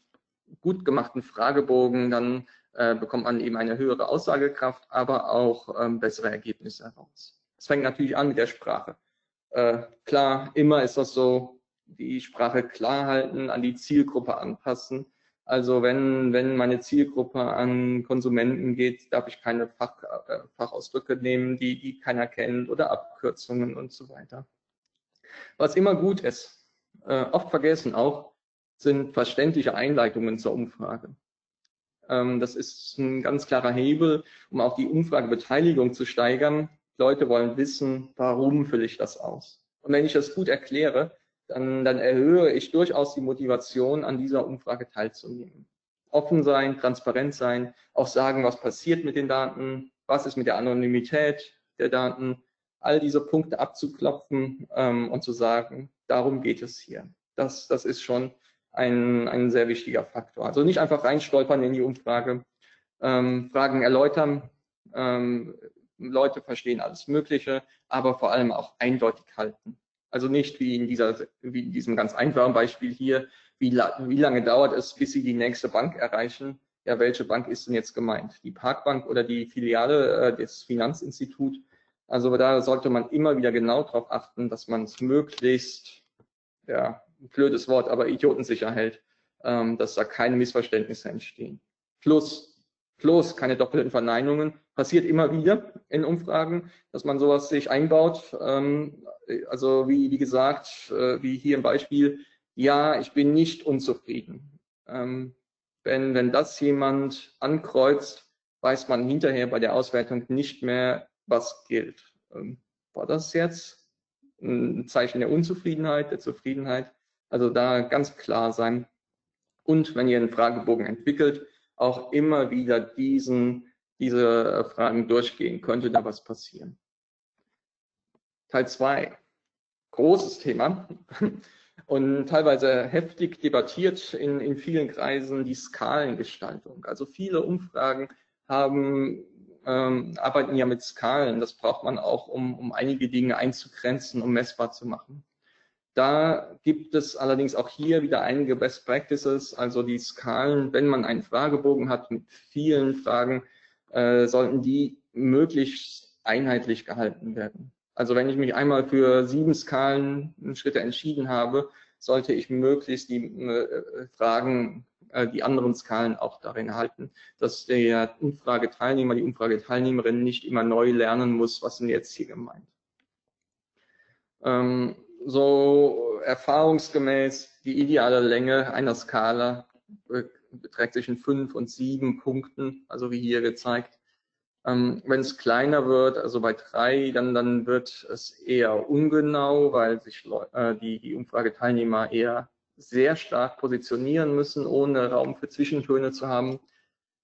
gut gemachten Fragebogen, dann äh, bekommt man eben eine höhere Aussagekraft, aber auch ähm, bessere Ergebnisse heraus. Es fängt natürlich an mit der Sprache. Äh, klar, immer ist das so, die Sprache klar halten, an die Zielgruppe anpassen also wenn, wenn meine Zielgruppe an Konsumenten geht, darf ich keine Fach, äh, Fachausdrücke nehmen, die, die keiner kennt oder Abkürzungen und so weiter. Was immer gut ist, äh, oft vergessen auch, sind verständliche Einleitungen zur Umfrage. Ähm, das ist ein ganz klarer Hebel, um auch die Umfragebeteiligung zu steigern. Leute wollen wissen, warum fülle ich das aus? Und wenn ich das gut erkläre, dann, dann erhöhe ich durchaus die Motivation, an dieser Umfrage teilzunehmen. Offen sein, transparent sein, auch sagen, was passiert mit den Daten, was ist mit der Anonymität der Daten, all diese Punkte abzuklopfen ähm, und zu sagen, darum geht es hier. Das, das ist schon ein, ein sehr wichtiger Faktor. Also nicht einfach reinstolpern in die Umfrage, ähm, Fragen erläutern, ähm, Leute verstehen alles Mögliche, aber vor allem auch eindeutig halten. Also nicht wie in, dieser, wie in diesem ganz einfachen Beispiel hier, wie, la wie lange dauert es, bis Sie die nächste Bank erreichen. Ja, welche Bank ist denn jetzt gemeint? Die Parkbank oder die Filiale äh, des Finanzinstituts? Also da sollte man immer wieder genau darauf achten, dass man es möglichst, ja, blödes Wort, aber idiotensicher hält, ähm, dass da keine Missverständnisse entstehen. Plus, plus keine doppelten Verneinungen. Passiert immer wieder in Umfragen, dass man sowas sich einbaut. Ähm, also wie, wie gesagt, äh, wie hier im Beispiel, ja, ich bin nicht unzufrieden. Ähm, wenn, wenn das jemand ankreuzt, weiß man hinterher bei der Auswertung nicht mehr, was gilt. Ähm, war das jetzt ein Zeichen der Unzufriedenheit, der Zufriedenheit? Also da ganz klar sein. Und wenn ihr einen Fragebogen entwickelt, auch immer wieder diesen, diese Fragen durchgehen. Könnte da was passieren? Teil 2. Großes Thema (laughs) und teilweise heftig debattiert in, in vielen Kreisen die Skalengestaltung. Also viele Umfragen haben, ähm, arbeiten ja mit Skalen. Das braucht man auch, um, um einige Dinge einzugrenzen, um messbar zu machen. Da gibt es allerdings auch hier wieder einige Best Practices, also die Skalen, wenn man einen Fragebogen hat mit vielen Fragen, äh, sollten die möglichst einheitlich gehalten werden. Also wenn ich mich einmal für sieben Skalenschritte entschieden habe, sollte ich möglichst die äh, Fragen, äh, die anderen Skalen auch darin halten, dass der Umfrageteilnehmer, die Umfrageteilnehmerin nicht immer neu lernen muss, was denn jetzt hier gemeint. Ähm, so erfahrungsgemäß die ideale Länge einer Skala beträgt zwischen fünf und sieben Punkten, also wie hier gezeigt. Ähm, Wenn es kleiner wird, also bei drei, dann, dann wird es eher ungenau, weil sich äh, die, die Umfrageteilnehmer eher sehr stark positionieren müssen, ohne Raum für Zwischentöne zu haben.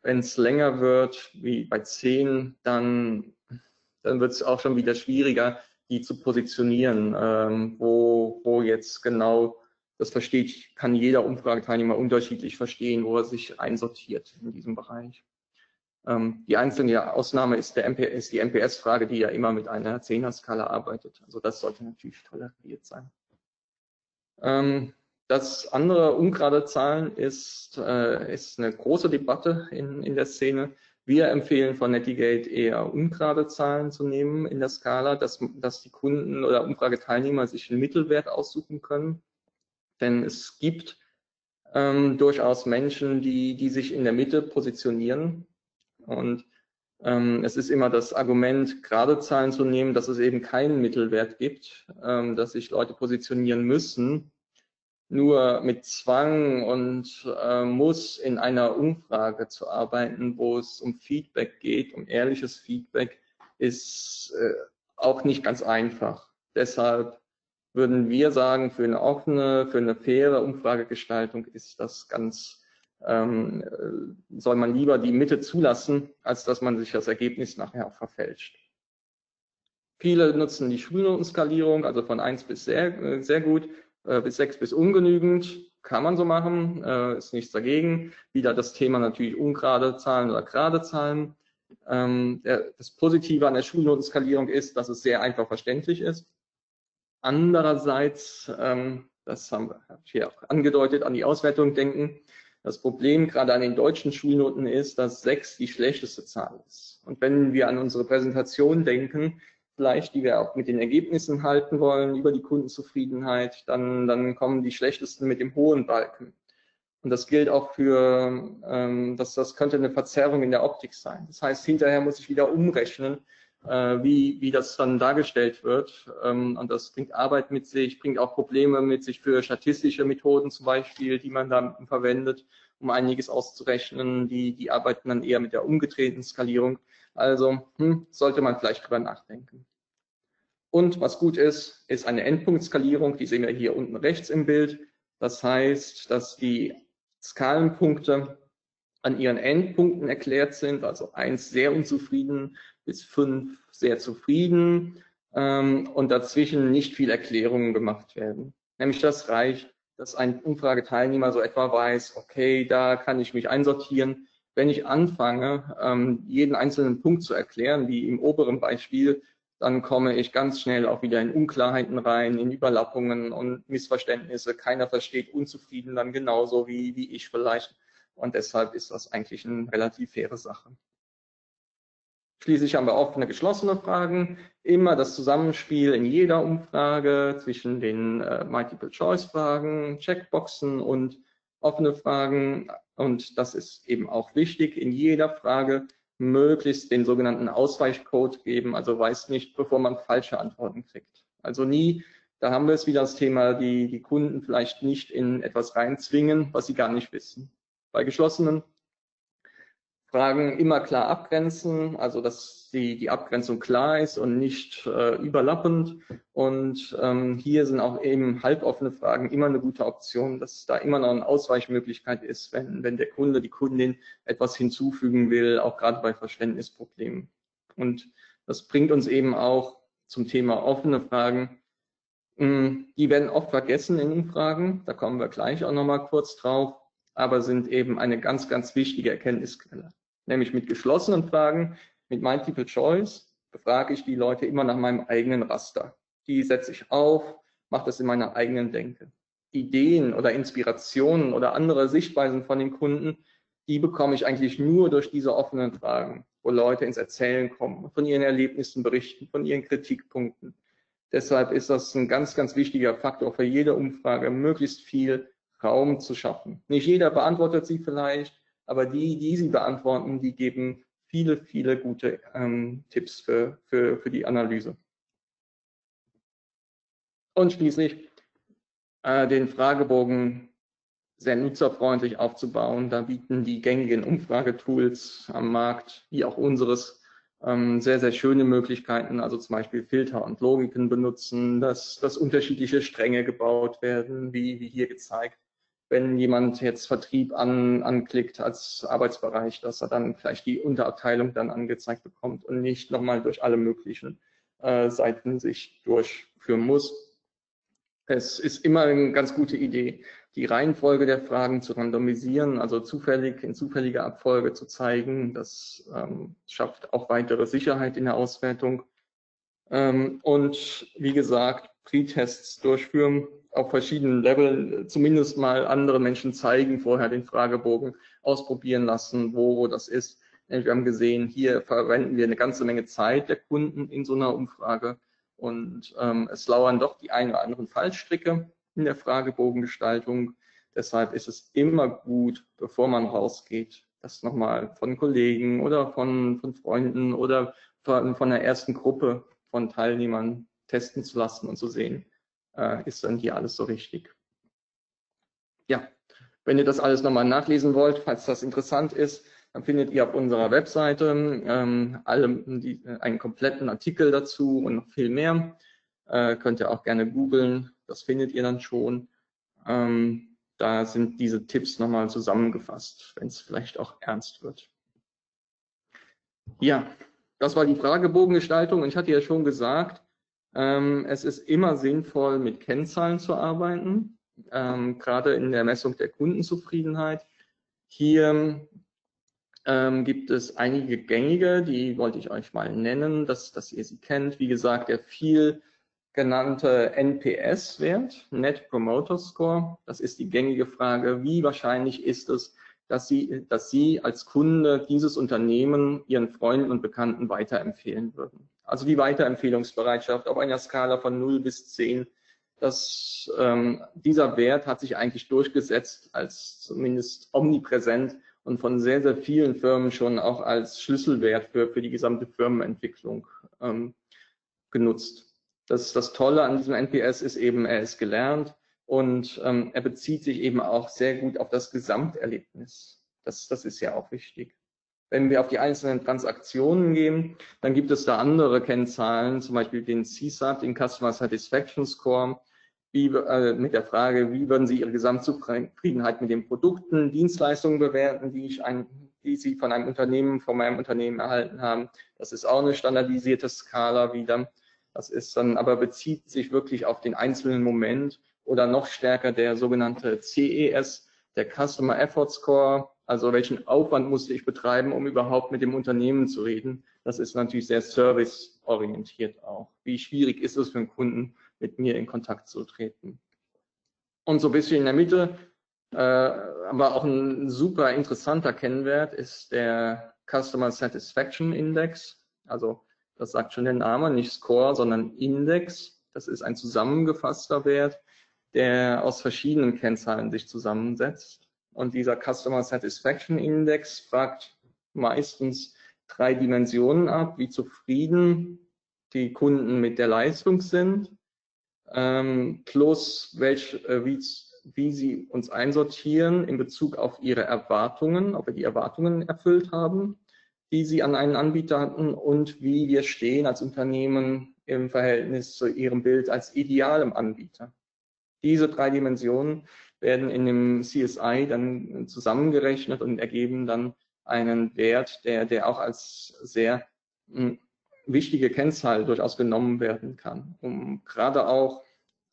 Wenn es länger wird, wie bei zehn, dann, dann wird es auch schon wieder schwieriger, die zu positionieren, ähm, wo, wo jetzt genau das versteht, kann jeder Umfrageteilnehmer unterschiedlich verstehen, wo er sich einsortiert in diesem Bereich. Ähm, die einzelne Ausnahme ist, der MPS, die MPS-Frage, die ja immer mit einer Zehner-Skala arbeitet. Also das sollte natürlich toleriert sein. Ähm, das andere ungerade Zahlen ist, äh, ist eine große Debatte in, in der Szene. Wir empfehlen von Netigate eher ungerade Zahlen zu nehmen in der Skala, dass, dass die Kunden oder Umfrageteilnehmer sich einen Mittelwert aussuchen können. Denn es gibt ähm, durchaus Menschen, die, die sich in der Mitte positionieren und ähm, es ist immer das Argument, gerade Zahlen zu nehmen, dass es eben keinen Mittelwert gibt, ähm, dass sich Leute positionieren müssen. Nur mit Zwang und äh, muss in einer Umfrage zu arbeiten, wo es um Feedback geht, um ehrliches Feedback, ist äh, auch nicht ganz einfach. Deshalb würden wir sagen, für eine offene, für eine faire Umfragegestaltung ist das ganz ähm, äh, soll man lieber die Mitte zulassen, als dass man sich das Ergebnis nachher auch verfälscht. Viele nutzen die Schulnotenskalierung, also von 1 bis sehr, äh, sehr gut, äh, bis 6 bis ungenügend. Kann man so machen, äh, ist nichts dagegen. Wieder das Thema natürlich ungerade Zahlen oder gerade Zahlen. Ähm, der, das Positive an der Schulnotenskalierung ist, dass es sehr einfach verständlich ist. Andererseits, ähm, das haben wir hier auch angedeutet, an die Auswertung denken. Das Problem gerade an den deutschen Schulnoten ist, dass sechs die schlechteste Zahl ist. Und wenn wir an unsere Präsentation denken, vielleicht, die wir auch mit den Ergebnissen halten wollen, über die Kundenzufriedenheit, dann, dann kommen die schlechtesten mit dem hohen Balken. Und das gilt auch für, ähm, dass das könnte eine Verzerrung in der Optik sein. Das heißt, hinterher muss ich wieder umrechnen, äh, wie, wie das dann dargestellt wird. Ähm, und das bringt Arbeit mit sich, bringt auch Probleme mit sich für statistische Methoden zum Beispiel, die man dann verwendet, um einiges auszurechnen. Die, die arbeiten dann eher mit der umgedrehten Skalierung. Also hm, sollte man vielleicht drüber nachdenken. Und was gut ist, ist eine Endpunktskalierung. Die sehen wir hier unten rechts im Bild. Das heißt, dass die Skalenpunkte an ihren Endpunkten erklärt sind, also eins sehr unzufrieden, bis fünf sehr zufrieden ähm, und dazwischen nicht viel Erklärungen gemacht werden. Nämlich das reicht, dass ein Umfrageteilnehmer so etwa weiß, okay, da kann ich mich einsortieren. Wenn ich anfange, ähm, jeden einzelnen Punkt zu erklären, wie im oberen Beispiel, dann komme ich ganz schnell auch wieder in Unklarheiten rein, in Überlappungen und Missverständnisse. Keiner versteht unzufrieden dann genauso wie, wie ich vielleicht. Und deshalb ist das eigentlich eine relativ faire Sache. Schließlich haben wir offene, geschlossene Fragen. Immer das Zusammenspiel in jeder Umfrage zwischen den äh, Multiple-Choice-Fragen, Checkboxen und offene Fragen. Und das ist eben auch wichtig, in jeder Frage möglichst den sogenannten Ausweichcode geben, also weiß nicht, bevor man falsche Antworten kriegt. Also nie, da haben wir es wieder das Thema, die, die Kunden vielleicht nicht in etwas reinzwingen, was sie gar nicht wissen. Bei geschlossenen Fragen immer klar abgrenzen, also dass die, die Abgrenzung klar ist und nicht äh, überlappend. Und ähm, hier sind auch eben halboffene Fragen immer eine gute Option, dass da immer noch eine Ausweichmöglichkeit ist, wenn, wenn der Kunde, die Kundin etwas hinzufügen will, auch gerade bei Verständnisproblemen. Und das bringt uns eben auch zum Thema offene Fragen. Hm, die werden oft vergessen in Umfragen, da kommen wir gleich auch nochmal kurz drauf, aber sind eben eine ganz, ganz wichtige Erkenntnisquelle nämlich mit geschlossenen Fragen, mit Multiple Choice, befrage ich die Leute immer nach meinem eigenen Raster. Die setze ich auf, mache das in meiner eigenen Denke. Ideen oder Inspirationen oder andere Sichtweisen von den Kunden, die bekomme ich eigentlich nur durch diese offenen Fragen, wo Leute ins Erzählen kommen, von ihren Erlebnissen berichten, von ihren Kritikpunkten. Deshalb ist das ein ganz, ganz wichtiger Faktor für jede Umfrage, möglichst viel Raum zu schaffen. Nicht jeder beantwortet sie vielleicht, aber die, die sie beantworten, die geben viele, viele gute ähm, Tipps für, für, für die Analyse. Und schließlich äh, den Fragebogen sehr nutzerfreundlich aufzubauen. Da bieten die gängigen Umfragetools am Markt, wie auch unseres, ähm, sehr, sehr schöne Möglichkeiten, also zum Beispiel Filter und Logiken benutzen, dass, dass unterschiedliche Stränge gebaut werden, wie, wie hier gezeigt. Wenn jemand jetzt Vertrieb an, anklickt als Arbeitsbereich, dass er dann vielleicht die Unterabteilung dann angezeigt bekommt und nicht nochmal durch alle möglichen äh, Seiten sich durchführen muss. Es ist immer eine ganz gute Idee, die Reihenfolge der Fragen zu randomisieren, also zufällig in zufälliger Abfolge zu zeigen. Das ähm, schafft auch weitere Sicherheit in der Auswertung. Ähm, und wie gesagt, Pre-Tests durchführen auf verschiedenen Leveln, zumindest mal andere Menschen zeigen, vorher den Fragebogen ausprobieren lassen, wo, wo das ist. Wir haben gesehen, hier verwenden wir eine ganze Menge Zeit der Kunden in so einer Umfrage und ähm, es lauern doch die ein oder anderen Fallstricke in der Fragebogengestaltung. Deshalb ist es immer gut, bevor man rausgeht, das nochmal von Kollegen oder von, von Freunden oder von, von der ersten Gruppe von Teilnehmern testen zu lassen und zu sehen, äh, ist dann hier alles so richtig. Ja, wenn ihr das alles nochmal nachlesen wollt, falls das interessant ist, dann findet ihr auf unserer Webseite ähm, alle, die, einen kompletten Artikel dazu und noch viel mehr. Äh, könnt ihr auch gerne googeln das findet ihr dann schon. Ähm, da sind diese Tipps nochmal zusammengefasst, wenn es vielleicht auch ernst wird. Ja, das war die Fragebogengestaltung. Und ich hatte ja schon gesagt, es ist immer sinnvoll, mit Kennzahlen zu arbeiten, ähm, gerade in der Messung der Kundenzufriedenheit. Hier ähm, gibt es einige gängige, die wollte ich euch mal nennen, dass, dass ihr sie kennt. Wie gesagt, der viel genannte NPS-Wert, Net Promoter Score. Das ist die gängige Frage, wie wahrscheinlich ist es, dass Sie, dass Sie als Kunde dieses Unternehmen Ihren Freunden und Bekannten weiterempfehlen würden. Also die Weiterempfehlungsbereitschaft auf einer Skala von 0 bis 10. Das, ähm, dieser Wert hat sich eigentlich durchgesetzt als zumindest omnipräsent und von sehr, sehr vielen Firmen schon auch als Schlüsselwert für, für die gesamte Firmenentwicklung ähm, genutzt. Das, das Tolle an diesem NPS ist eben, er ist gelernt und ähm, er bezieht sich eben auch sehr gut auf das Gesamterlebnis. Das, das ist ja auch wichtig. Wenn wir auf die einzelnen Transaktionen gehen, dann gibt es da andere Kennzahlen, zum Beispiel den CSAT, den Customer Satisfaction Score, wie, äh, mit der Frage, wie würden Sie Ihre Gesamtzufriedenheit mit den Produkten, Dienstleistungen bewerten, die, ich ein, die Sie von einem Unternehmen, von meinem Unternehmen erhalten haben. Das ist auch eine standardisierte Skala wieder. Das ist dann aber bezieht sich wirklich auf den einzelnen Moment oder noch stärker der sogenannte CES, der Customer Effort Score. Also welchen Aufwand musste ich betreiben, um überhaupt mit dem Unternehmen zu reden? Das ist natürlich sehr serviceorientiert auch. Wie schwierig ist es für einen Kunden, mit mir in Kontakt zu treten? Und so ein bisschen in der Mitte, äh, aber auch ein super interessanter Kennwert ist der Customer Satisfaction Index. Also das sagt schon der Name, nicht Score, sondern Index. Das ist ein zusammengefasster Wert, der aus verschiedenen Kennzahlen sich zusammensetzt. Und dieser Customer Satisfaction Index fragt meistens drei Dimensionen ab, wie zufrieden die Kunden mit der Leistung sind, ähm, plus welch, äh, wie, wie sie uns einsortieren in Bezug auf ihre Erwartungen, ob wir die Erwartungen erfüllt haben die sie an einen Anbieter hatten und wie wir stehen als Unternehmen im Verhältnis zu ihrem Bild als idealem Anbieter. Diese drei Dimensionen werden in dem CSI dann zusammengerechnet und ergeben dann einen Wert, der, der auch als sehr mh, hm, wichtige Kennzahl durchaus genommen werden kann, um gerade auch,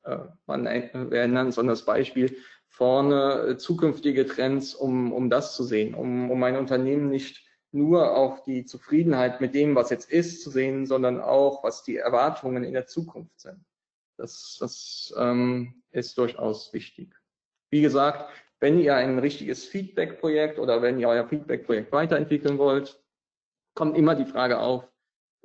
äh, man, wir erinnern uns an das Beispiel, vorne äh, zukünftige Trends, um, um das zu sehen, um, um ein Unternehmen nicht nur auf die Zufriedenheit mit dem, was jetzt ist, zu sehen, sondern auch, was die Erwartungen in der Zukunft sind. Das, das ähm, ist durchaus wichtig. Wie gesagt, wenn ihr ein richtiges Feedback-Projekt oder wenn ihr euer Feedback-Projekt weiterentwickeln wollt, kommt immer die Frage auf,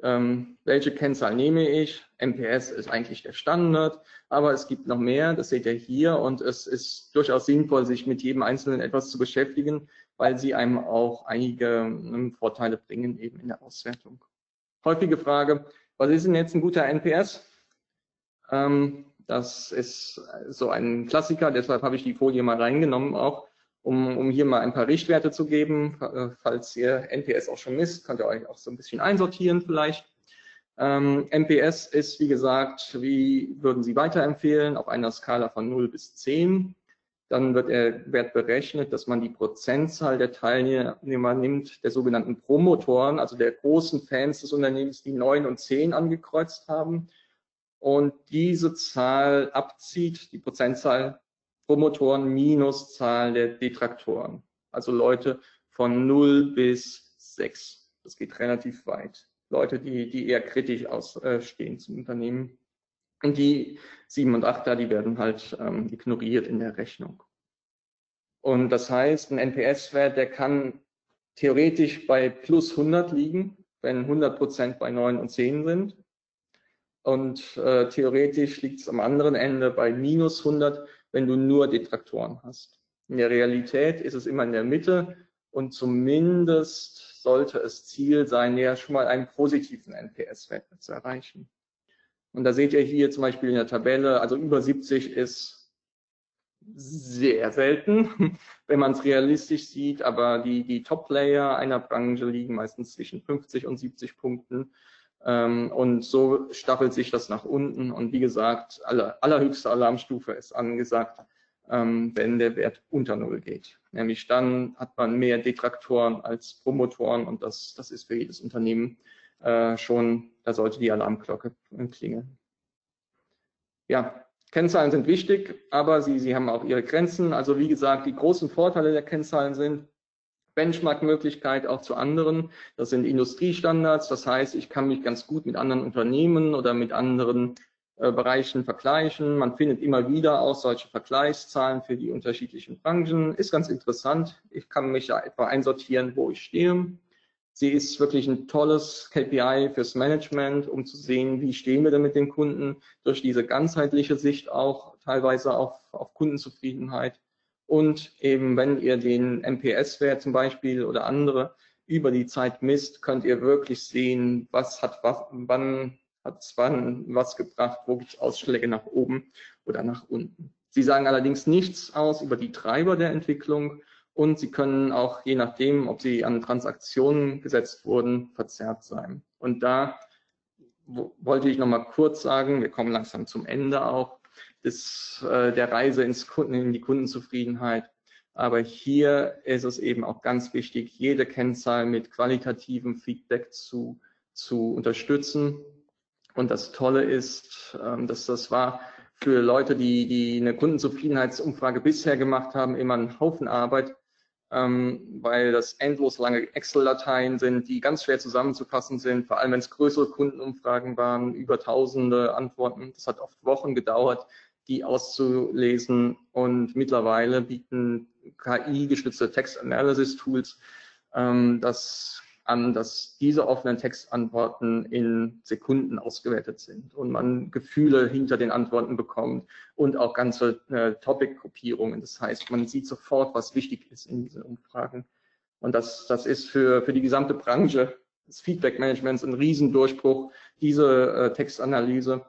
ähm, welche Kennzahl nehme ich? MPS ist eigentlich der Standard, aber es gibt noch mehr, das seht ihr hier und es ist durchaus sinnvoll, sich mit jedem Einzelnen etwas zu beschäftigen, weil sie einem auch einige ähm, Vorteile bringen eben in der Auswertung. Häufige Frage, was ist denn jetzt ein guter NPS? Ähm, das ist so ein Klassiker, deshalb habe ich die Folie mal reingenommen auch, Um, um hier mal ein paar Richtwerte zu geben, äh, falls ihr NPS auch schon misst, könnt ihr euch auch so ein bisschen einsortieren vielleicht. Ähm, NPS ist, wie gesagt, wie würden Sie weiterempfehlen, auf einer Skala von 0 bis 10. Dann wird der Wert berechnet, dass man die Prozentzahl der Teilnehmer nimmt, der sogenannten Promotoren, also der großen Fans des Unternehmens, die 9 und 10 angekreuzt haben. Und diese Zahl abzieht, die Prozentzahl Promotoren minus Zahl der Detraktoren. Also Leute von 0 bis 6. Das geht relativ weit. Leute, die, die eher kritisch ausstehen zum Unternehmen. Und die 7 und 8er, die werden halt ähm, ignoriert in der Rechnung. Und das heißt, ein NPS-Wert, der kann theoretisch bei plus 100 liegen, wenn 100 Prozent bei 9 und 10 sind. Und äh, theoretisch liegt es am anderen Ende bei minus 100, wenn du nur Detraktoren hast. In der Realität ist es immer in der Mitte und zumindest sollte es Ziel sein, ja schon mal einen positiven NPS-Wert zu erreichen. Und da seht ihr hier zum Beispiel in der Tabelle, also über 70 ist sehr selten, (laughs) wenn man es realistisch sieht, aber die, die Top-Player einer Branche liegen meistens zwischen 50 und 70 Punkten. Ähm, und so staffelt sich das nach unten. Und wie gesagt, aller, allerhöchste Alarmstufe ist angesagt, ähm, wenn der Wert unter Null geht. Nämlich dann hat man mehr Detraktoren als Promotoren und das, das ist für jedes Unternehmen äh, schon, da sollte die Alarmglocke klingeln. Ja, Kennzahlen sind wichtig, aber sie, sie haben auch ihre Grenzen. Also wie gesagt, die großen Vorteile der Kennzahlen sind Benchmark-Möglichkeit auch zu anderen. Das sind Industriestandards. Das heißt, ich kann mich ganz gut mit anderen Unternehmen oder mit anderen äh, Bereichen vergleichen. Man findet immer wieder auch solche Vergleichszahlen für die unterschiedlichen Branchen. Ist ganz interessant. Ich kann mich ja etwa einsortieren, wo ich stehe. Sie ist wirklich ein tolles KPI fürs Management, um zu sehen, wie stehen wir denn mit den Kunden durch diese ganzheitliche Sicht auch teilweise auf, auf Kundenzufriedenheit. Und eben, wenn ihr den MPS-Wert zum Beispiel oder andere über die Zeit misst, könnt ihr wirklich sehen, was hat wann hat es wann was gebracht, wo gibt es Ausschläge nach oben oder nach unten. Sie sagen allerdings nichts aus über die Treiber der Entwicklung und sie können auch, je nachdem, ob sie an Transaktionen gesetzt wurden, verzerrt sein. Und da wollte ich nochmal kurz sagen, wir kommen langsam zum Ende auch, des, äh, der Reise ins Kunden, in die Kundenzufriedenheit. Aber hier ist es eben auch ganz wichtig, jede Kennzahl mit qualitativem Feedback zu, zu unterstützen. Und das Tolle ist, ähm, dass das war für Leute, die, die eine Kundenzufriedenheitsumfrage bisher gemacht haben, immer ein Haufen Arbeit ähm, weil das endlos lange Excel-Dateien sind, die ganz schwer zusammenzufassen sind, vor allem wenn es größere Kundenumfragen waren, über tausende Antworten. Das hat oft Wochen gedauert, die auszulesen und mittlerweile bieten KI-gestützte Text-Analysis-Tools ähm, das an, dass diese offenen Textantworten in Sekunden ausgewertet sind und man Gefühle hinter den Antworten bekommt und auch ganze äh, Topic-Gruppierungen. Das heißt, man sieht sofort, was wichtig ist in diesen Umfragen. Und das, das ist für, für die gesamte Branche des Feedback-Managements ein Riesendurchbruch, diese äh, Textanalyse,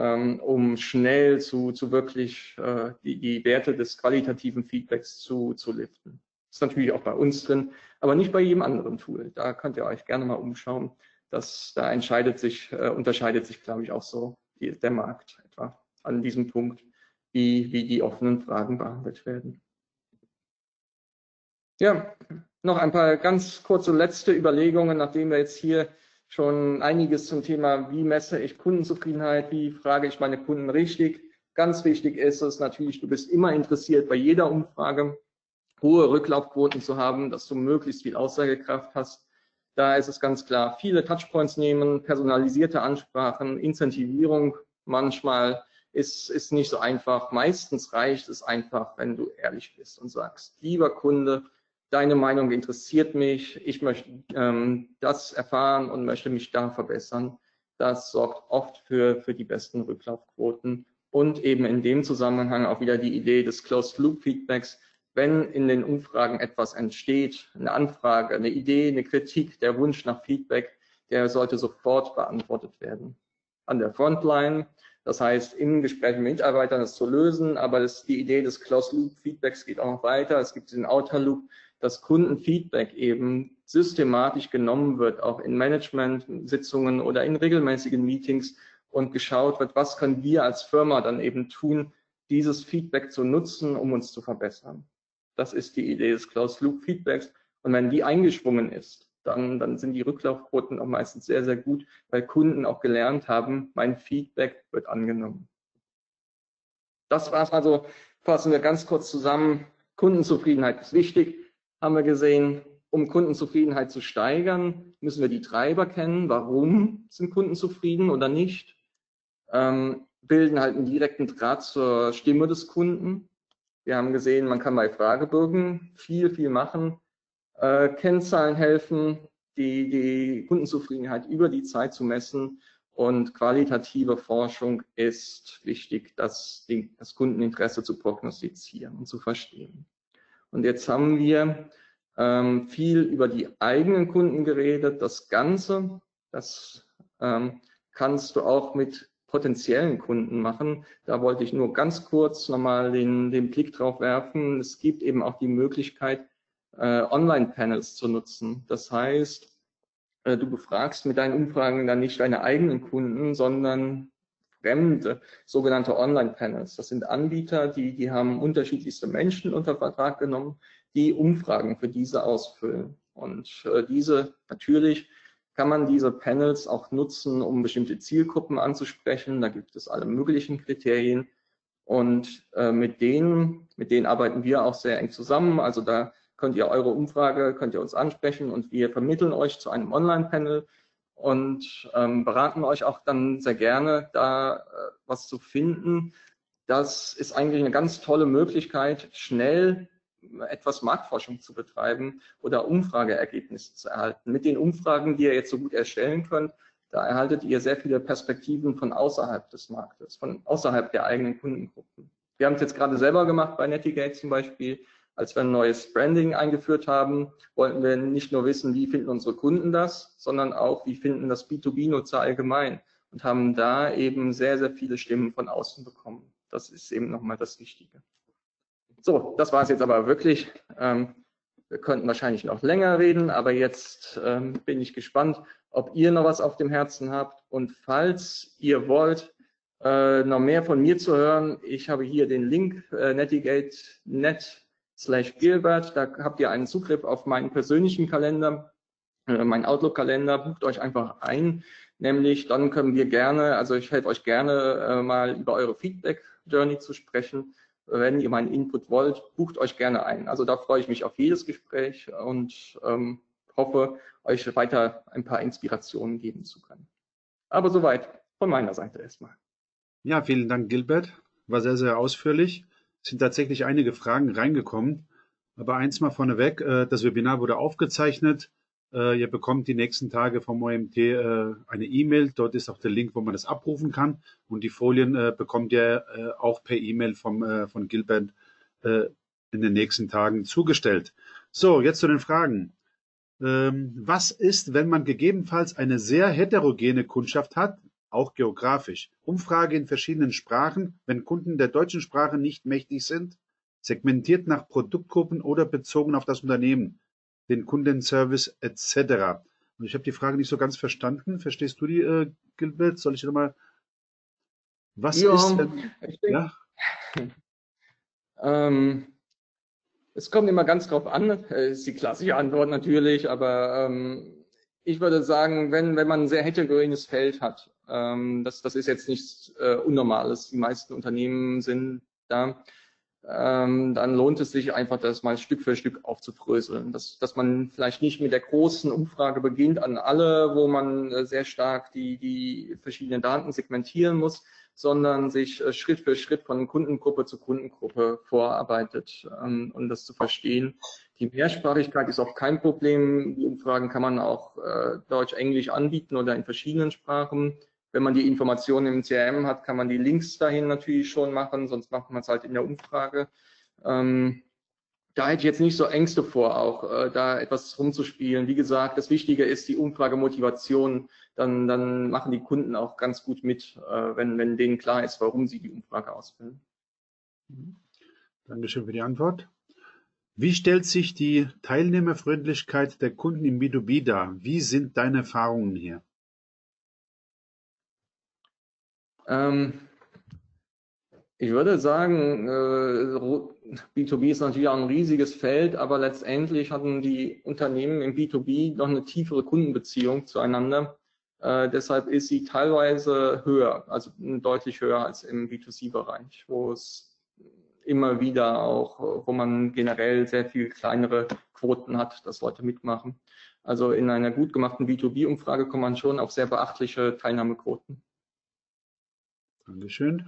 um schnell zu, zu wirklich äh, die, die Werte des qualitativen Feedbacks zu, zu liften. Ist natürlich auch bei uns drin, aber nicht bei jedem anderen Tool. Da könnt ihr euch gerne mal umschauen. Das, da entscheidet sich, äh, unterscheidet sich, glaube ich, auch so die, der Markt etwa an diesem Punkt, wie, wie die offenen Fragen behandelt werden. Ja, noch ein paar ganz kurze letzte Überlegungen, nachdem wir jetzt hier schon einiges zum Thema, wie messe ich Kundenzufriedenheit, wie frage ich meine Kunden richtig. Ganz wichtig ist es natürlich, du bist immer interessiert bei jeder Umfrage, hohe Rücklaufquoten zu haben, dass du möglichst viel Aussagekraft hast. Da ist es ganz klar, viele Touchpoints nehmen, personalisierte Ansprachen, Incentivierung manchmal ist, ist nicht so einfach. Meistens reicht es einfach, wenn du ehrlich bist und sagst, lieber Kunde, deine Meinung interessiert mich, ich möchte ähm, das erfahren und möchte mich da verbessern. Das sorgt oft für, für die besten Rücklaufquoten und eben in dem Zusammenhang auch wieder die Idee des Closed Loop Feedbacks wenn in den Umfragen etwas entsteht, eine Anfrage, eine Idee, eine Kritik, der Wunsch nach Feedback, der sollte sofort beantwortet werden. An der Frontline, Das heißt, im Gespräch mit Mitarbeitern das zu lösen, aber das, die Idee des Closed-Loop-Feedbacks geht auch noch weiter. Es gibt diesen Outer-Loop, dass Kundenfeedback eben systematisch genommen wird, auch in Management-Sitzungen oder in regelmäßigen Meetings und geschaut wird, was können wir als Firma dann eben tun, dieses Feedback zu nutzen, um uns zu verbessern. Das ist die Idee des Closed-Loop-Feedbacks. Und wenn die eingeschwungen ist, dann, dann sind die Rücklaufquoten auch meistens sehr, sehr gut, weil Kunden auch gelernt haben, mein Feedback wird angenommen. Das war es also, fassen wir ganz kurz zusammen. Kundenzufriedenheit ist wichtig, haben wir gesehen. Um Kundenzufriedenheit zu steigern, müssen wir die Treiber kennen. Warum sind Kunden zufrieden oder nicht? Ähm, bilden halt einen direkten Draht zur Stimme des Kunden. Wir haben gesehen, man kann bei Fragebögen viel, viel machen. Äh, Kennzahlen helfen, die, die Kundenzufriedenheit über die Zeit zu messen. Und qualitative Forschung ist wichtig, das, das Kundeninteresse zu prognostizieren und zu verstehen. Und jetzt haben wir ähm, viel über die eigenen Kunden geredet. Das Ganze, das ähm, kannst du auch mit potenziellen Kunden machen. Da wollte ich nur ganz kurz nochmal den, den Blick drauf werfen. Es gibt eben auch die Möglichkeit, äh, Online-Panels zu nutzen. Das heißt, äh, du befragst mit deinen Umfragen dann nicht deine eigenen Kunden, sondern fremde, sogenannte Online-Panels. Das sind Anbieter, die, die haben unterschiedlichste Menschen unter Vertrag genommen, die Umfragen für diese ausfüllen. Und äh, diese, natürlich kann man diese Panels auch nutzen, um bestimmte Zielgruppen anzusprechen. Da gibt es alle möglichen Kriterien. Und äh, mit denen, mit denen arbeiten wir auch sehr eng zusammen. Also da könnt ihr eure Umfrage, könnt ihr uns ansprechen und wir vermitteln euch zu einem Online-Panel und ähm, beraten euch auch dann sehr gerne, da äh, was zu finden. Das ist eigentlich eine ganz tolle Möglichkeit, schnell etwas Marktforschung zu betreiben oder Umfrageergebnisse zu erhalten. Mit den Umfragen, die ihr jetzt so gut erstellen könnt, da erhaltet ihr sehr viele Perspektiven von außerhalb des Marktes, von außerhalb der eigenen Kundengruppen. Wir haben es jetzt gerade selber gemacht bei Netigate zum Beispiel als wir ein neues Branding eingeführt haben, wollten wir nicht nur wissen, wie finden unsere Kunden das, sondern auch, wie finden das B2B-Nutzer allgemein und haben da eben sehr, sehr viele Stimmen von außen bekommen. Das ist eben nochmal das Wichtige. So, das war es jetzt aber wirklich. Ähm, wir könnten wahrscheinlich noch länger reden, aber jetzt ähm, bin ich gespannt, ob ihr noch was auf dem Herzen habt. Und falls ihr wollt, äh, noch mehr von mir zu hören, ich habe hier den Link äh, netigate.net slash Gilbert. Da habt ihr einen Zugriff auf meinen persönlichen Kalender, äh, meinen Outlook-Kalender. Bucht euch einfach ein. Nämlich dann können wir gerne, also ich helfe euch gerne äh, mal über eure Feedback-Journey zu sprechen. Wenn ihr meinen Input wollt, bucht euch gerne ein. Also da freue ich mich auf jedes Gespräch und ähm, hoffe, euch weiter ein paar Inspirationen geben zu können. Aber soweit von meiner Seite erstmal. Ja, vielen Dank, Gilbert. War sehr, sehr ausführlich sind tatsächlich einige Fragen reingekommen. Aber eins mal vorneweg, äh, das Webinar wurde aufgezeichnet. Äh, ihr bekommt die nächsten Tage vom OMT äh, eine E-Mail. Dort ist auch der Link, wo man das abrufen kann. Und die Folien bekommt ihr auch per E-Mail vom, von Gilbert in den nächsten Tagen zugestellt. So, jetzt zu den Fragen. Ähm, was ist, wenn man gegebenenfalls eine sehr heterogene Kundschaft hat, auch geografisch. Umfrage in verschiedenen Sprachen, wenn Kunden der deutschen Sprache nicht mächtig sind, segmentiert nach Produktgruppen oder bezogen auf das Unternehmen, den Kundenservice etc. Und ich habe die Frage nicht so ganz verstanden. Verstehst du die, äh, Gilbert? Soll ich nochmal? Was ja, ist denn? ja? (laughs) ähm, es kommt immer ganz drauf an, äh, ist die klassische Antwort natürlich, aber ähm, ich würde sagen, wenn, wenn man ein sehr heterogenes Feld hat, ähm, das, das ist jetzt nichts äh, Unnormales, die meisten Unternehmen sind da, ähm, dann lohnt es sich einfach, das mal Stück für Stück aufzudröseln. Dass, dass man vielleicht nicht mit der großen Umfrage beginnt an alle, wo man äh, sehr stark die, die verschiedenen Daten segmentieren muss, sondern sich äh, Schritt für Schritt von Kundengruppe zu Kundengruppe vorarbeitet, ähm, um das zu verstehen. Die Mehrsprachigkeit ist auch kein Problem. Die Umfragen kann man auch äh, Deutsch, Englisch anbieten oder in verschiedenen Sprachen. Wenn man die Informationen im CRM hat, kann man die Links dahin natürlich schon machen, sonst macht man es halt in der Umfrage. Ähm, da hätte ich jetzt nicht so Ängste vor, auch äh, da etwas rumzuspielen. Wie gesagt, das Wichtige ist die Umfragemotivation. Dann, dann machen die Kunden auch ganz gut mit, äh, wenn, wenn denen klar ist, warum sie die Umfrage ausfüllen. Dankeschön für die Antwort. Wie stellt sich die Teilnehmerfreundlichkeit der Kunden im B2B dar? Wie sind deine Erfahrungen hier? Ähm, ich würde sagen, äh, B2B ist natürlich auch ein riesiges Feld, aber letztendlich hatten die Unternehmen im B2B noch eine tiefere Kundenbeziehung zueinander. Äh, deshalb ist sie teilweise höher, also deutlich höher als im B2C-Bereich, wo es immer wieder auch, wo man generell sehr viel kleinere Quoten hat, dass Leute mitmachen. Also in einer gut gemachten B2B-Umfrage kommt man schon auf sehr beachtliche Teilnahmequoten. Dankeschön.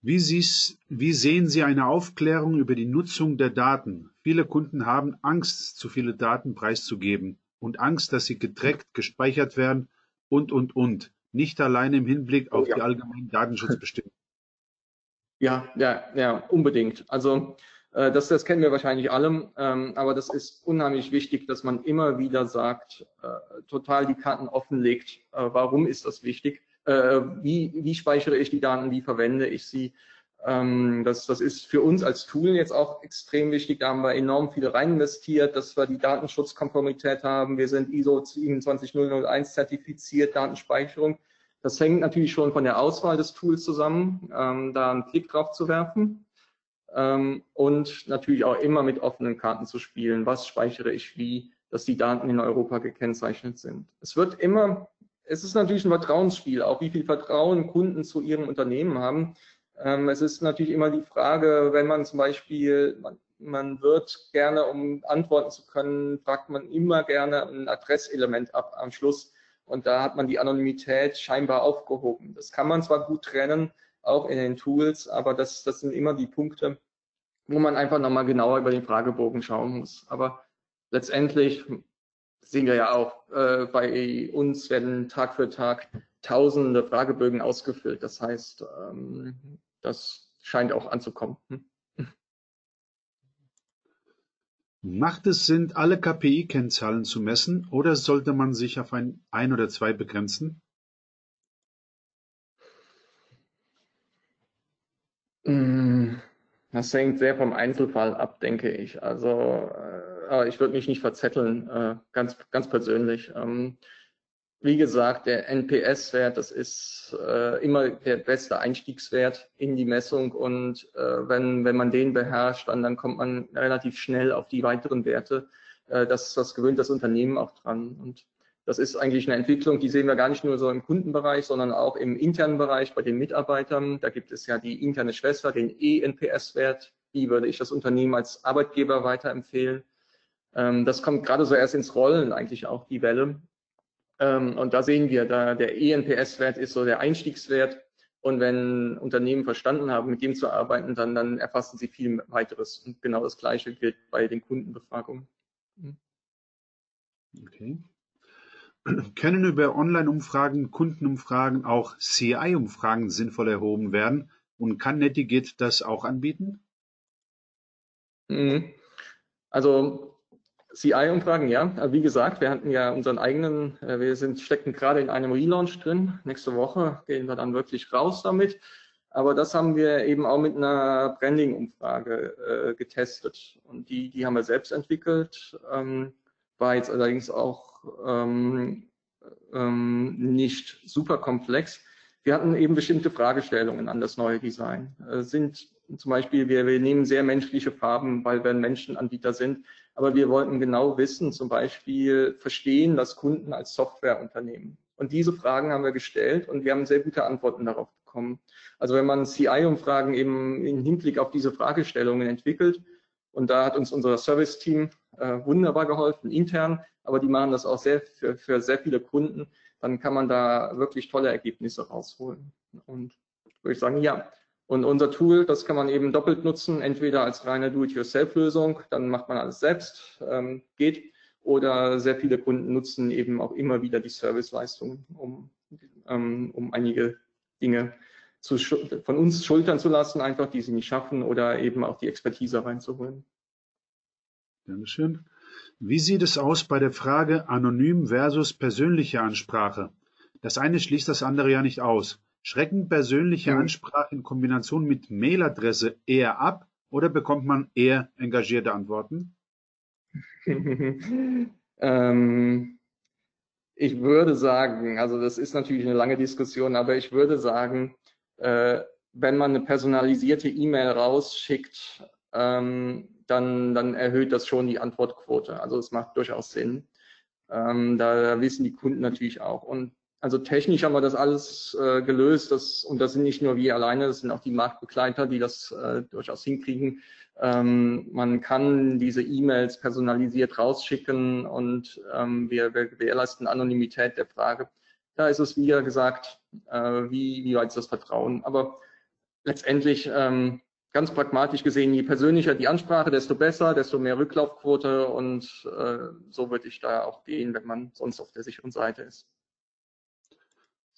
Wie, wie sehen Sie eine Aufklärung über die Nutzung der Daten? Viele Kunden haben Angst, zu viele Daten preiszugeben und Angst, dass sie getrackt, gespeichert werden und, und, und. Nicht allein im Hinblick auf oh, ja. die allgemeinen Datenschutzbestimmungen. Ja, ja, ja, unbedingt. Also äh, das, das kennen wir wahrscheinlich alle, ähm, aber das ist unheimlich wichtig, dass man immer wieder sagt, äh, total die Karten offenlegt. Äh, warum ist das wichtig? Äh, wie, wie speichere ich die Daten, wie verwende ich sie. Ähm, das, das ist für uns als Tool jetzt auch extrem wichtig. Da haben wir enorm viel rein investiert, dass wir die Datenschutzkonformität haben. Wir sind ISO 27001 zertifiziert, Datenspeicherung. Das hängt natürlich schon von der Auswahl des Tools zusammen, ähm, da einen Klick drauf zu werfen. Ähm, und natürlich auch immer mit offenen Karten zu spielen. Was speichere ich wie, dass die Daten in Europa gekennzeichnet sind. Es wird immer es ist natürlich ein Vertrauensspiel, auch wie viel Vertrauen Kunden zu ihrem Unternehmen haben. Ähm, es ist natürlich immer die Frage, wenn man zum Beispiel, man, man wird gerne, um antworten zu können, fragt man immer gerne ein Adresselement ab am Schluss. Und da hat man die Anonymität scheinbar aufgehoben. Das kann man zwar gut trennen, auch in den Tools, aber das, das sind immer die Punkte, wo man einfach nochmal genauer über den Fragebogen schauen muss. Aber letztendlich sehen wir ja auch, äh, bei uns werden Tag für Tag tausende Fragebögen ausgefüllt. Das heißt, ähm, das scheint auch anzukommen. Hm? Macht es Sinn, alle KPI-Kennzahlen zu messen oder sollte man sich auf ein, ein oder zwei begrenzen? Hm, das hängt sehr vom Einzelfall ab, denke ich. Also äh, äh, ich würde mich nicht verzetteln, äh, ganz, ganz persönlich. Ähm, wie gesagt, der NPS-Wert, das ist äh, immer der beste Einstiegswert in die Messung und äh, wenn, wenn man den beherrscht, dann, dann kommt man relativ schnell auf die weiteren Werte. Äh, das, das gewöhnt das Unternehmen auch dran. Und das ist eigentlich eine Entwicklung, die sehen wir gar nicht nur so im Kundenbereich, sondern auch im internen Bereich bei den Mitarbeitern. Da gibt es ja die interne Schwester, den ENPS-Wert. Die würde ich das Unternehmen als Arbeitgeber weiterempfehlen. Ähm, das kommt gerade so erst ins Rollen eigentlich auch, die Welle. Ähm, und da sehen wir, da der ENPS-Wert ist so der Einstiegswert. Und wenn Unternehmen verstanden haben, mit dem zu arbeiten, dann, dann erfassen sie viel weiteres. Und genau das Gleiche gilt bei den Kundenbefragungen. Mhm. Okay. Können über Online-Umfragen, Kundenumfragen auch CI-Umfragen sinnvoll erhoben werden? Und kann Netigate das auch anbieten? Mhm. Also CI-Umfragen, ja. Wie gesagt, wir hatten ja unseren eigenen, äh, wir sind, stecken gerade in einem Relaunch drin. Nächste Woche gehen wir dann wirklich raus damit. Aber das haben wir eben auch mit einer Branding-Umfrage äh, getestet. Und die, die haben wir selbst entwickelt. Ähm, war jetzt allerdings auch ähm, ähm, nicht super komplex. Wir hatten eben bestimmte Fragestellungen an das neue Design. Äh, sind zum Beispiel, wir, wir nehmen sehr menschliche Farben, weil wir ein Menschenanbieter sind. Aber wir wollten genau wissen, zum Beispiel verstehen das Kunden als Softwareunternehmen. Und diese Fragen haben wir gestellt und wir haben sehr gute Antworten darauf bekommen. Also wenn man CI-Umfragen eben im Hinblick auf diese Fragestellungen entwickelt, und da hat uns unser Service-Team äh, wunderbar geholfen, intern, aber die machen das auch sehr für, für sehr viele Kunden, dann kann man da wirklich tolle Ergebnisse rausholen. Und würde ich sagen, ja, und unser Tool, das kann man eben doppelt nutzen, entweder als reine Do-it-yourself-Lösung, dann macht man alles selbst, ähm, geht, oder sehr viele Kunden nutzen eben auch immer wieder die Serviceleistung, um, ähm, um einige Dinge zu, von uns schultern zu lassen, einfach die sie nicht schaffen oder eben auch die Expertise reinzuholen. Dankeschön. Wie sieht es aus bei der Frage anonym versus persönliche Ansprache? Das eine schließt das andere ja nicht aus. Schrecken persönliche Mhm. Ansprache in Kombination mit Mailadresse eher ab oder bekommt man eher engagierte Antworten? (laughs) ähm, ich würde sagen, also das ist natürlich eine lange Diskussion, aber ich würde sagen, äh, wenn man eine personalisierte E-Mail rausschickt, ähm, dann, dann erhöht das schon die Antwortquote. Also es macht durchaus Sinn. Ähm, da wissen die Kunden natürlich auch. Und also technisch haben wir das alles äh, gelöst. Das, und das sind nicht nur wir alleine, das sind auch die Marktbegleiter, die das äh, durchaus hinkriegen. Ähm, man kann diese E-Mails personalisiert rausschicken und ähm, wir, wir gewährleisten Anonymität der Frage. Da ist es, wie gesagt, äh, wie, wie weit ist das Vertrauen. Aber letztendlich ähm, ganz pragmatisch gesehen, je persönlicher die Ansprache, desto besser, desto mehr Rücklaufquote und äh, so würde ich da auch gehen, wenn man sonst auf der sicheren Seite ist.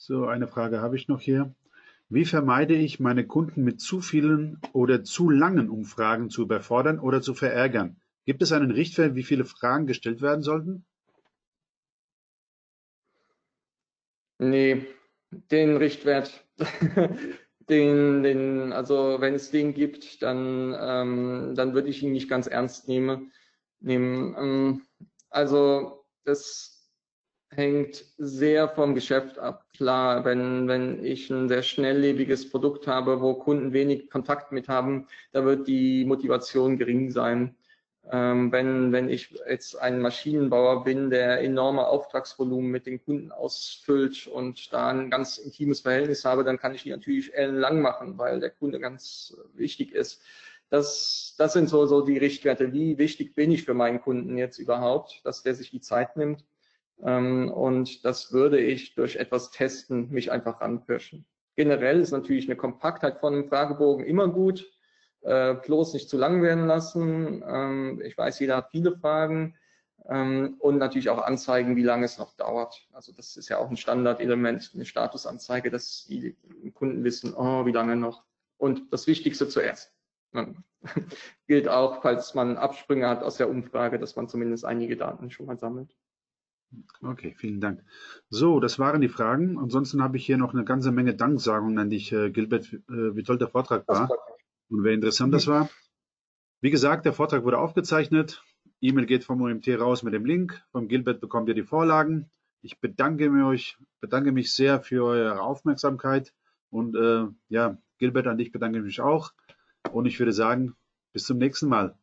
So, eine Frage habe ich noch hier. Wie vermeide ich, meine Kunden mit zu vielen oder zu langen Umfragen zu überfordern oder zu verärgern? Gibt es einen Richtwert, wie viele Fragen gestellt werden sollten? Nee, den Richtwert, (laughs) den, den, also wenn es den gibt, dann, ähm, dann würde ich ihn nicht ganz ernst nehmen. nehmen. Ähm, also das hängt sehr vom Geschäft ab. Klar, wenn, wenn ich ein sehr schnelllebiges Produkt habe, wo Kunden wenig Kontakt mit haben, da wird die Motivation gering sein. Ähm, wenn, wenn ich jetzt ein Maschinenbauer bin, der enorme Auftragsvolumen mit den Kunden ausfüllt und da ein ganz intimes Verhältnis habe, dann kann ich die natürlich ellenlang machen, weil der Kunde ganz wichtig ist. Das, das sind so, so die Richtwerte. Wie wichtig bin ich für meinen Kunden jetzt überhaupt, dass der sich die Zeit nimmt? Ähm, und das würde ich durch etwas testen, mich einfach ranpirschen. Generell ist natürlich eine Kompaktheit von einem Fragebogen immer gut äh, bloß nicht zu lang werden lassen. Ähm, ich weiß, jeder hat viele Fragen ähm, und natürlich auch anzeigen, wie lange es noch dauert. Also das ist ja auch ein Standardelement, eine Statusanzeige, dass die Kunden wissen, oh, wie lange noch. Und das Wichtigste zuerst. (laughs) Gilt auch, falls man Absprünge hat aus der Umfrage, dass man zumindest einige Daten schon mal sammelt. Okay, vielen Dank. So, das waren die Fragen. Ansonsten habe ich hier noch eine ganze Menge Danksagungen an dich, äh, Gilbert, äh, wie toll der Vortrag war. Und wer interessant das war. Wie gesagt, der Vortrag wurde aufgezeichnet. E-Mail geht vom OMT raus mit dem Link. Vom Gilbert bekommt ihr die Vorlagen. Ich bedanke mich, bedanke mich sehr für eure Aufmerksamkeit. Und äh, ja, Gilbert, an dich bedanke ich mich auch. Und ich würde sagen, bis zum nächsten Mal.